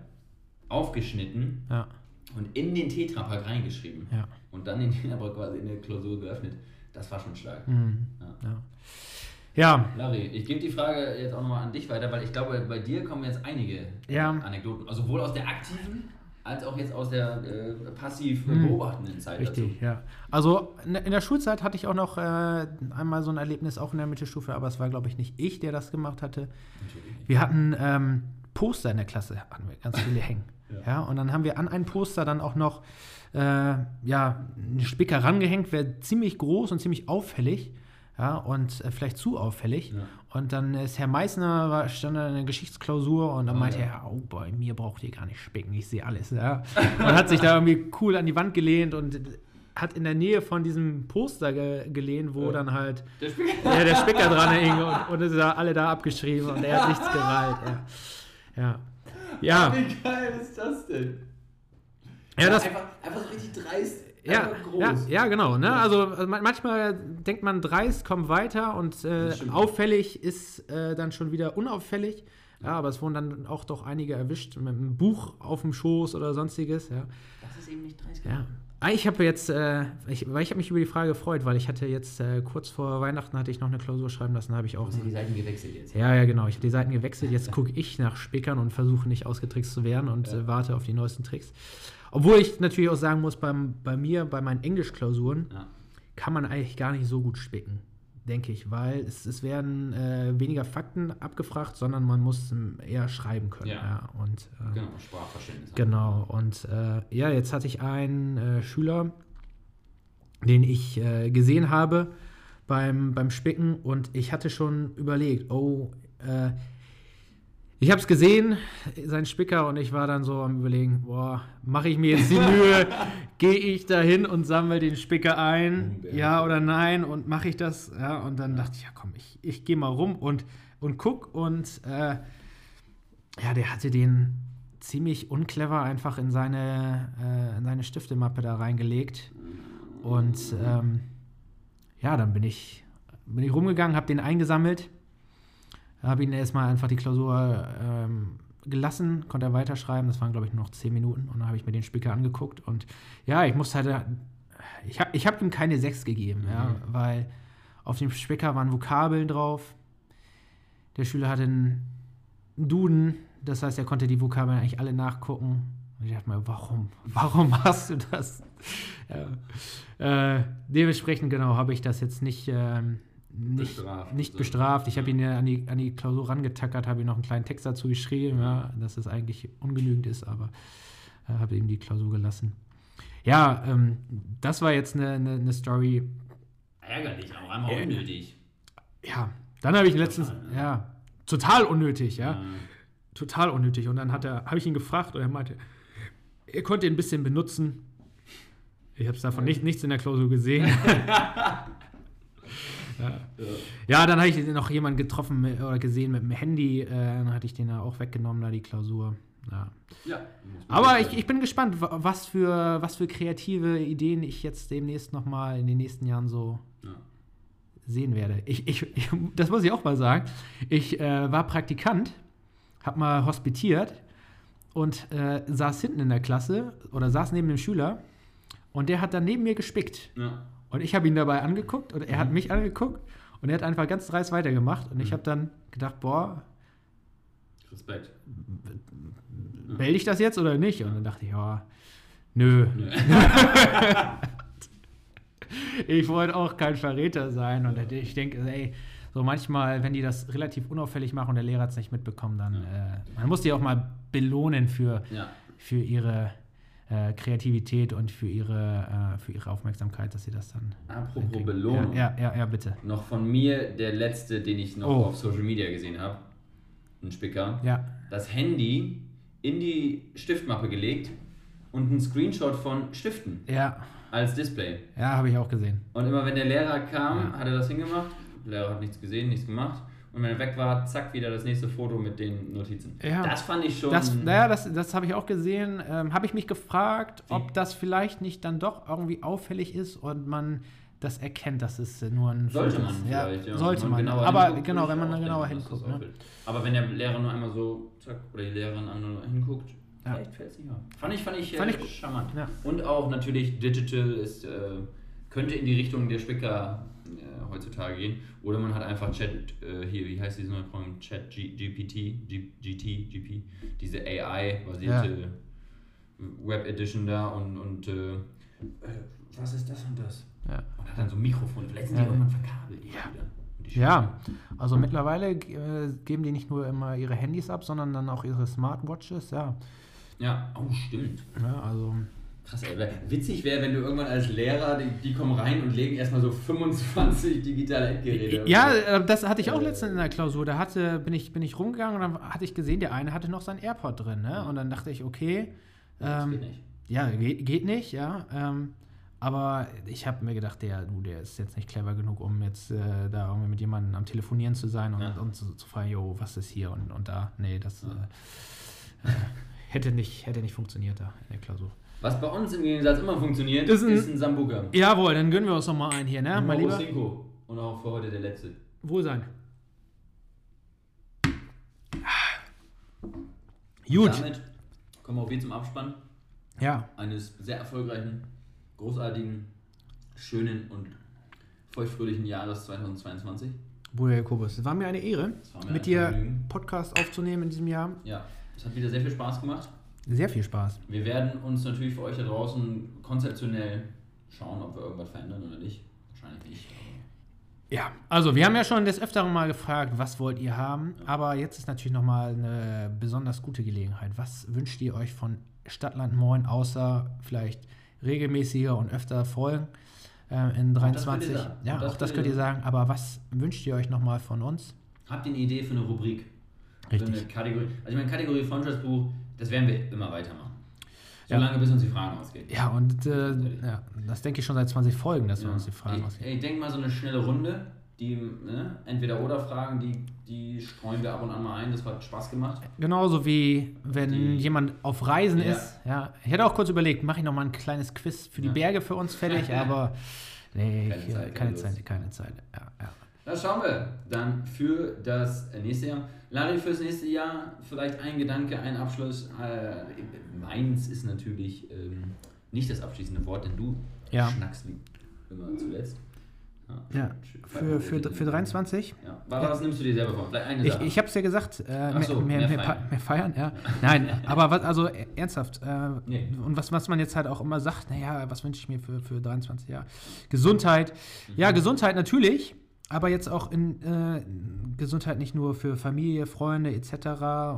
Aufgeschnitten Ja. und in den Tetrapack reingeschrieben. Ja. Und dann den aber quasi in der Klausur geöffnet. Das war schon stark. Mhm. Ja. Ja. Ja, Larry, ich gebe die Frage jetzt auch nochmal an dich weiter, weil ich glaube, bei dir kommen jetzt einige Ja. Anekdoten, also sowohl aus der aktiven als auch jetzt aus der äh, passiv Mhm. beobachtenden Zeit Richtig, ja. Also in in der Schulzeit hatte ich auch noch äh, einmal so ein Erlebnis, auch in der Mittelstufe, aber es war, glaube ich, nicht ich, der das gemacht hatte. Wir hatten ähm, Poster in der Klasse hatten wir ganz viele hängen. Ja. und dann haben wir an ein Poster dann auch noch äh, ja, einen Spicker rangehängt, wäre ziemlich groß und ziemlich auffällig. Ja, und äh, vielleicht zu auffällig. Ja. Und dann ist Herr Meissner, war, stand da in der Geschichtsklausur und dann Ah, meinte ja. er, oh, bei mir braucht ihr gar nicht spicken, ich sehe alles. Ja. Und hat sich da irgendwie cool an die Wand gelehnt und hat in der Nähe von diesem Poster ge gelehnt, wo Ja. dann halt Der Spicker. ja, der Spicker dran hing und, und ist da alle da abgeschrieben und er hat nichts gereilt. Ja. Ja. Ja, Wie geil ist das denn? ja, das, einfach, einfach so richtig dreist. Ja, groß. ja, ja, genau. Ne? Ja. Also äh, man- manchmal denkt man, dreist kommt weiter und äh, auffällig ist äh, dann schon wieder unauffällig. Ja, aber es wurden dann auch doch einige erwischt mit einem Buch auf dem Schoß oder sonstiges. Ja. Das ist eben nicht dreist. Ja. Ah, Ich habe jetzt, äh, ich, weil ich habe mich über die Frage gefreut, weil ich hatte jetzt äh, kurz vor Weihnachten hatte ich noch eine Klausur schreiben lassen, habe ich auch. Hast du die Seiten gewechselt jetzt? Ja, ja, genau. Ich habe die Seiten gewechselt. Jetzt gucke ich nach Spickern und versuche nicht ausgetrickst zu werden und Ja. äh, warte auf die neuesten Tricks. Obwohl ich natürlich auch sagen muss, beim, bei mir, bei meinen Englischklausuren, Ja. kann man eigentlich gar nicht so gut spicken, denke ich, weil es, es werden äh, weniger Fakten abgefragt, sondern man muss ähm, eher schreiben können. Ja. Ja. Und, äh, Genau, Sprachverständnis. Genau, und äh, ja, jetzt hatte ich einen äh, Schüler, den ich äh, gesehen habe beim, beim Spicken und ich hatte schon überlegt, oh, äh, ich habe es gesehen, sein Spicker, und ich war dann so am Überlegen, boah, mache ich mir jetzt die Mühe, gehe ich da hin und sammle den Spicker ein, ja oder nein, und mache ich das? Ja, und dann dachte ich, ja komm, ich, ich gehe mal rum und, und guck. Und äh, ja, der hatte den ziemlich unclever einfach in seine, äh, in seine Stiftemappe da reingelegt. Und ähm, ja, dann bin ich, bin ich rumgegangen, habe den eingesammelt, habe ihn erstmal einfach die Klausur ähm, gelassen, konnte er weiterschreiben. Das waren, glaube ich, nur noch zehn Minuten. Und dann habe ich mir den Spicker angeguckt. Und ja, ich musste halt, ich habe ich hab ihm keine sechs gegeben, ja, weil auf dem Spicker waren Vokabeln drauf. Der Schüler hatte einen Duden, das heißt, er konnte die Vokabeln eigentlich alle nachgucken. Und ich dachte mir, warum? Warum hast du das? ja. äh, dementsprechend, genau, habe ich das jetzt nicht, ähm, nicht Bestraft, nicht so. bestraft. Ich habe ihn ja an die, an die Klausur rangetackert, habe ihm noch einen kleinen Text dazu geschrieben, ja, dass es eigentlich ungenügend ist, aber äh, habe ihm die Klausur gelassen. Ja, ähm, das war jetzt eine, eine, eine Story. Ärgerlich, auch einmal Ärger- unnötig. Ja, dann habe ich letztens, Total, ne? ja, total unnötig, ja. Ja. total unnötig. Und dann hat er, habe ich ihn gefragt und er meinte, er konnte ihn ein bisschen benutzen. Ich habe davon nicht, nichts in der Klausur gesehen. ja. ja, dann habe ich noch jemanden getroffen mit, oder gesehen mit dem Handy. Äh, dann hatte ich den da auch weggenommen, da die Klausur. Ja. ja. Aber ich, ich bin gespannt, wa- was für, was für kreative Ideen ich jetzt demnächst nochmal in den nächsten Jahren so Ja. sehen werde. Ich, ich, ich, das muss ich auch mal sagen. Ich äh, war Praktikant, habe mal hospitiert und äh, saß hinten in der Klasse oder saß neben dem Schüler und der hat dann neben mir gespickt. Ja. Und ich habe ihn dabei angeguckt und er hat mich angeguckt und er hat einfach ganz dreist weitergemacht und ich habe dann gedacht, boah, Respekt. melde ich das jetzt oder nicht? Und dann dachte ich, ja, nö. Nö. ich wollte auch kein Verräter sein. Und ich denke, ey, so manchmal, wenn die das relativ unauffällig machen und der Lehrer hat es nicht mitbekommen, dann äh, man muss die auch mal belohnen für, Ja. für ihre äh, Kreativität und für ihre, äh, für ihre Aufmerksamkeit, dass sie das dann. Apropos hinkriegen. Belohnung. Ja, ja, ja, ja, bitte. Noch von mir der letzte, den ich noch Oh. auf Social Media gesehen habe. Ein Spicker. Ja. Das Handy in die Stiftmappe gelegt und ein Screenshot von Stiften Ja, als Display. ja, habe ich auch gesehen. Und immer wenn der Lehrer kam, Ja. hat er das hingemacht. Der Lehrer hat nichts gesehen, nichts gemacht. Und wenn er weg war, zack, wieder das nächste Foto mit den Notizen. Ja. Das fand ich schon. Das, naja, das, das habe ich auch gesehen. Ähm, habe ich mich gefragt, Wie? ob das vielleicht nicht dann doch irgendwie auffällig ist und man das erkennt, dass es nur ein sollte Foto man ist. vielleicht, ja. Sollte Wenn man. genauer Aber hinguckt, genau, wenn man dann genauer hinguckt. Ne? Aber wenn der Lehrer nur einmal so, zack, oder die Lehrerin einmal hinguckt, Ja. vielleicht fällt es nicht auf. Fand ich, fand ich, Fand äh, ich charmant. Ja. Und auch natürlich Digital ist, äh, könnte in die Richtung der Spicker äh, heutzutage gehen. Oder man hat einfach Chat, äh, hier, wie heißt dieses neue Programm? Chat G GPT, G GT, GP, diese AI-basierte Web Edition da und, und äh, äh, was ist das und das? Ja. Und hat dann so ein Mikrofon, vielleicht sind Ja. die irgendwann verkabelt. Ja. Ja, also mittlerweile äh, geben die nicht nur immer ihre Handys ab, sondern dann auch ihre Smartwatches, ja. Ja, oh, stimmt. ja also, Krass, ey. Witzig wäre, wenn du irgendwann als Lehrer, die, die kommen rein und legen erstmal so 25 digitale Endgeräte. ja, äh, das hatte ich auch Äh, letztens in der Klausur. Da hatte, bin, ich, bin ich rumgegangen und dann hatte ich gesehen, der eine hatte noch sein AirPod drin. Ne? Und dann dachte ich, okay, Das ähm, geht nicht. ja, geht, geht nicht, ja. Ähm, aber ich habe mir gedacht, der, du, der ist jetzt nicht clever genug, um jetzt äh, da irgendwie mit jemandem am Telefonieren zu sein und, Ja. und zu, zu fragen, jo, was ist hier und, und da. Nee, das äh, äh, hätte, nicht, hätte nicht funktioniert da in der Klausur. Was bei uns im Gegensatz immer funktioniert, Ist ist ein- ein, Sambuka. Jawohl, dann gönnen wir uns noch mal einen hier, ne, mein Lieber? cinco. Und auch für heute der letzte. Wohlsein. Gut. Damit kommen wir auch wieder zum Abspann Ja, eines sehr erfolgreichen, großartigen, schönen und feuchtfröhlichen Jahres 2022. Bruder Jakobus, es war mir eine Ehre, mir mit ein dir. Podcast aufzunehmen in diesem Jahr. Ja, es hat wieder sehr viel Spaß gemacht. Sehr viel Spaß. Wir werden uns natürlich für euch da draußen konzeptionell schauen, ob wir irgendwas verändern oder nicht. Wahrscheinlich nicht. Ja, also wir haben ja schon des Öfteren mal gefragt, was wollt ihr haben, aber jetzt ist natürlich nochmal eine besonders gute Gelegenheit. Was wünscht ihr euch von Stadtland Moin, außer vielleicht regelmäßiger und öfter Folgen äh, in das könnt ihr 23? sagen. Ja, Auch das könnt ihr sagen, aber was wünscht ihr euch nochmal von uns? Habt ihr eine Idee für eine Rubrik? Für eine Richtig. Kategorie? Also ich meine, Kategorie Freundschaftsbuch, das werden wir immer weitermachen. Ja. Solange bis uns die Fragen ausgehen. Ja, und äh, ja, das denke ich schon seit 20 Folgen, dass wir uns die Fragen Ey, ausgehen. ey, denk mal so eine schnelle Runde, die ne, entweder oder Fragen, die, die streuen wir ab und an mal ein, das hat Spaß gemacht. Genauso wie wenn Die- jemand auf Reisen Ja. ist. Ja, ich hätte auch kurz überlegt, mache ich noch mal ein kleines Quiz für die Ja. Berge für uns fertig, aber nee, Keine keine, Zeit, keine Zeit, keine Zeit. Ja, ja. Das schauen wir dann für das nächste Jahr. Larry, fürs nächste Jahr vielleicht ein Gedanke, ein Abschluss. Äh, meins ist natürlich ähm, nicht das abschließende Wort, denn du Ja. schnackst wie immer zuletzt. ja. Für, für, für 23? Ja. Was, was nimmst du dir selber vor? Vielleicht eine Ich, Sache. ich habe es ja gesagt, äh, mehr, so, mehr, mehr mehr, feiern. mehr feiern, ja. Nein, aber was, also äh, ernsthaft. Äh, Nee. Und was, was man jetzt halt auch immer sagt, naja, was wünsche ich mir für, für 23 Jahre? Gesundheit. Ja, Mhm. Gesundheit natürlich, aber jetzt auch in äh, Gesundheit nicht nur für Familie, Freunde etc.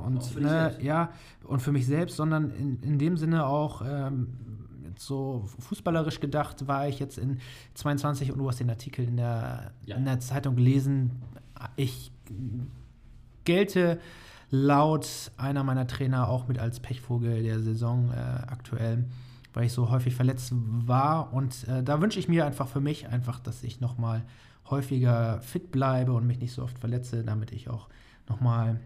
Und, ne, ja, und für mich selbst, sondern in, in dem Sinne auch. Ähm, so fußballerisch gedacht war ich jetzt in 22 und du hast den Artikel in der, Ja. in der Zeitung gelesen. Ich gelte laut einer meiner Trainer auch mit als Pechvogel der Saison äh, aktuell, weil ich so häufig verletzt war. Und äh, da wünsche ich mir einfach für mich einfach, dass ich nochmal häufiger fit bleibe und mich nicht so oft verletze, damit ich auch nochmal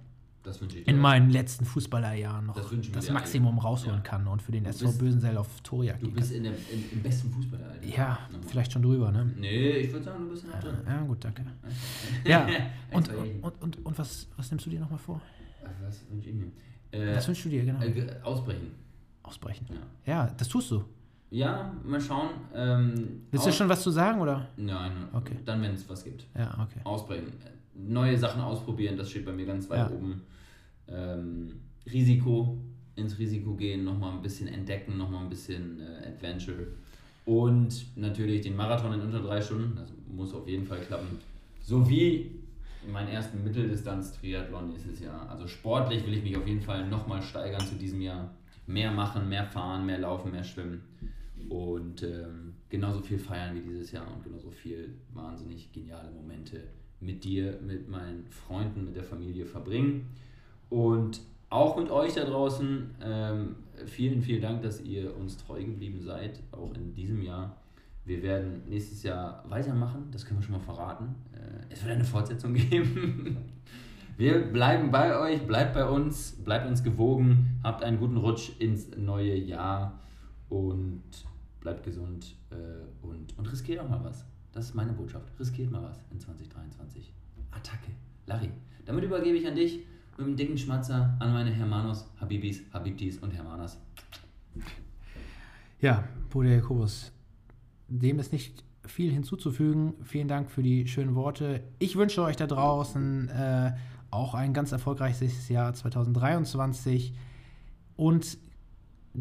das in auch. meinen letzten Fußballerjahren noch Das das, Maximum allen. rausholen Ja. kann und für den SV bist- Bösensell auf Torjagd Du bist in der, im, im besten Fußballalter. Ja, Nochmal. vielleicht schon drüber, ne? Nee, ich würde sagen, du bist noch drin. Ja, gut, danke. Ja, und, Jährchen. und, und, und was, was nimmst du dir nochmal vor? Was wünsche ich mir? Äh, Was wünschst du dir, genau? äh, ausbrechen. Ausbrechen. Ja. Ja, das tust du. Ja, mal schauen. Ähm, Willst du schon was zu sagen, oder? Nein, Okay. dann, wenn es was gibt. Ja, okay. Ausbrechen. Neue Sachen ausprobieren, das steht bei mir ganz weit Ja. oben. Ähm, Risiko, ins Risiko gehen, nochmal ein bisschen entdecken, nochmal ein bisschen äh, Adventure. Und natürlich den Marathon in unter drei Stunden, das muss auf jeden Fall klappen. Sowie meinen ersten Mitteldistanz-Triathlon nächstes Jahr. Also sportlich will ich mich auf jeden Fall nochmal steigern zu diesem Jahr. Mehr machen, mehr fahren, mehr laufen, mehr schwimmen. Und ähm, genauso viel feiern wie dieses Jahr und genauso viel wahnsinnig geniale Momente mit dir, mit meinen Freunden, mit der Familie verbringen. Und auch mit euch da draußen, ähm, vielen, vielen Dank, dass ihr uns treu geblieben seid, auch in diesem Jahr. Wir werden nächstes Jahr weitermachen, das können wir schon mal verraten. Äh, es wird eine Fortsetzung geben. Wir bleiben bei euch, bleibt bei uns, bleibt uns gewogen, habt einen guten Rutsch ins neue Jahr und bleibt gesund äh, und, und riskiert auch mal was. Das ist meine Botschaft. Riskiert mal was in 2023. Attacke. Larry, damit übergebe ich an dich mit einem dicken Schmatzer an meine Hermanos, Habibis, Habibtis und Hermanas. Ja, Bruder Jakobus, dem ist nicht viel hinzuzufügen. Vielen Dank für die schönen Worte. Ich wünsche euch da draußen äh, auch ein ganz erfolgreiches Jahr 2023 und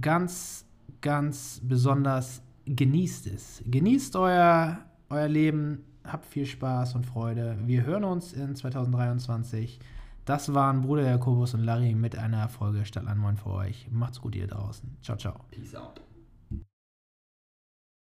ganz, ganz besonders genießt es. Genießt euer, euer Leben, habt viel Spaß und Freude. Wir hören uns in 2023. Das waren Bruder Jakobus und Larry mit einer Folge Stadtland Moin für euch. Macht's gut, ihr draußen. Ciao, ciao. Peace out.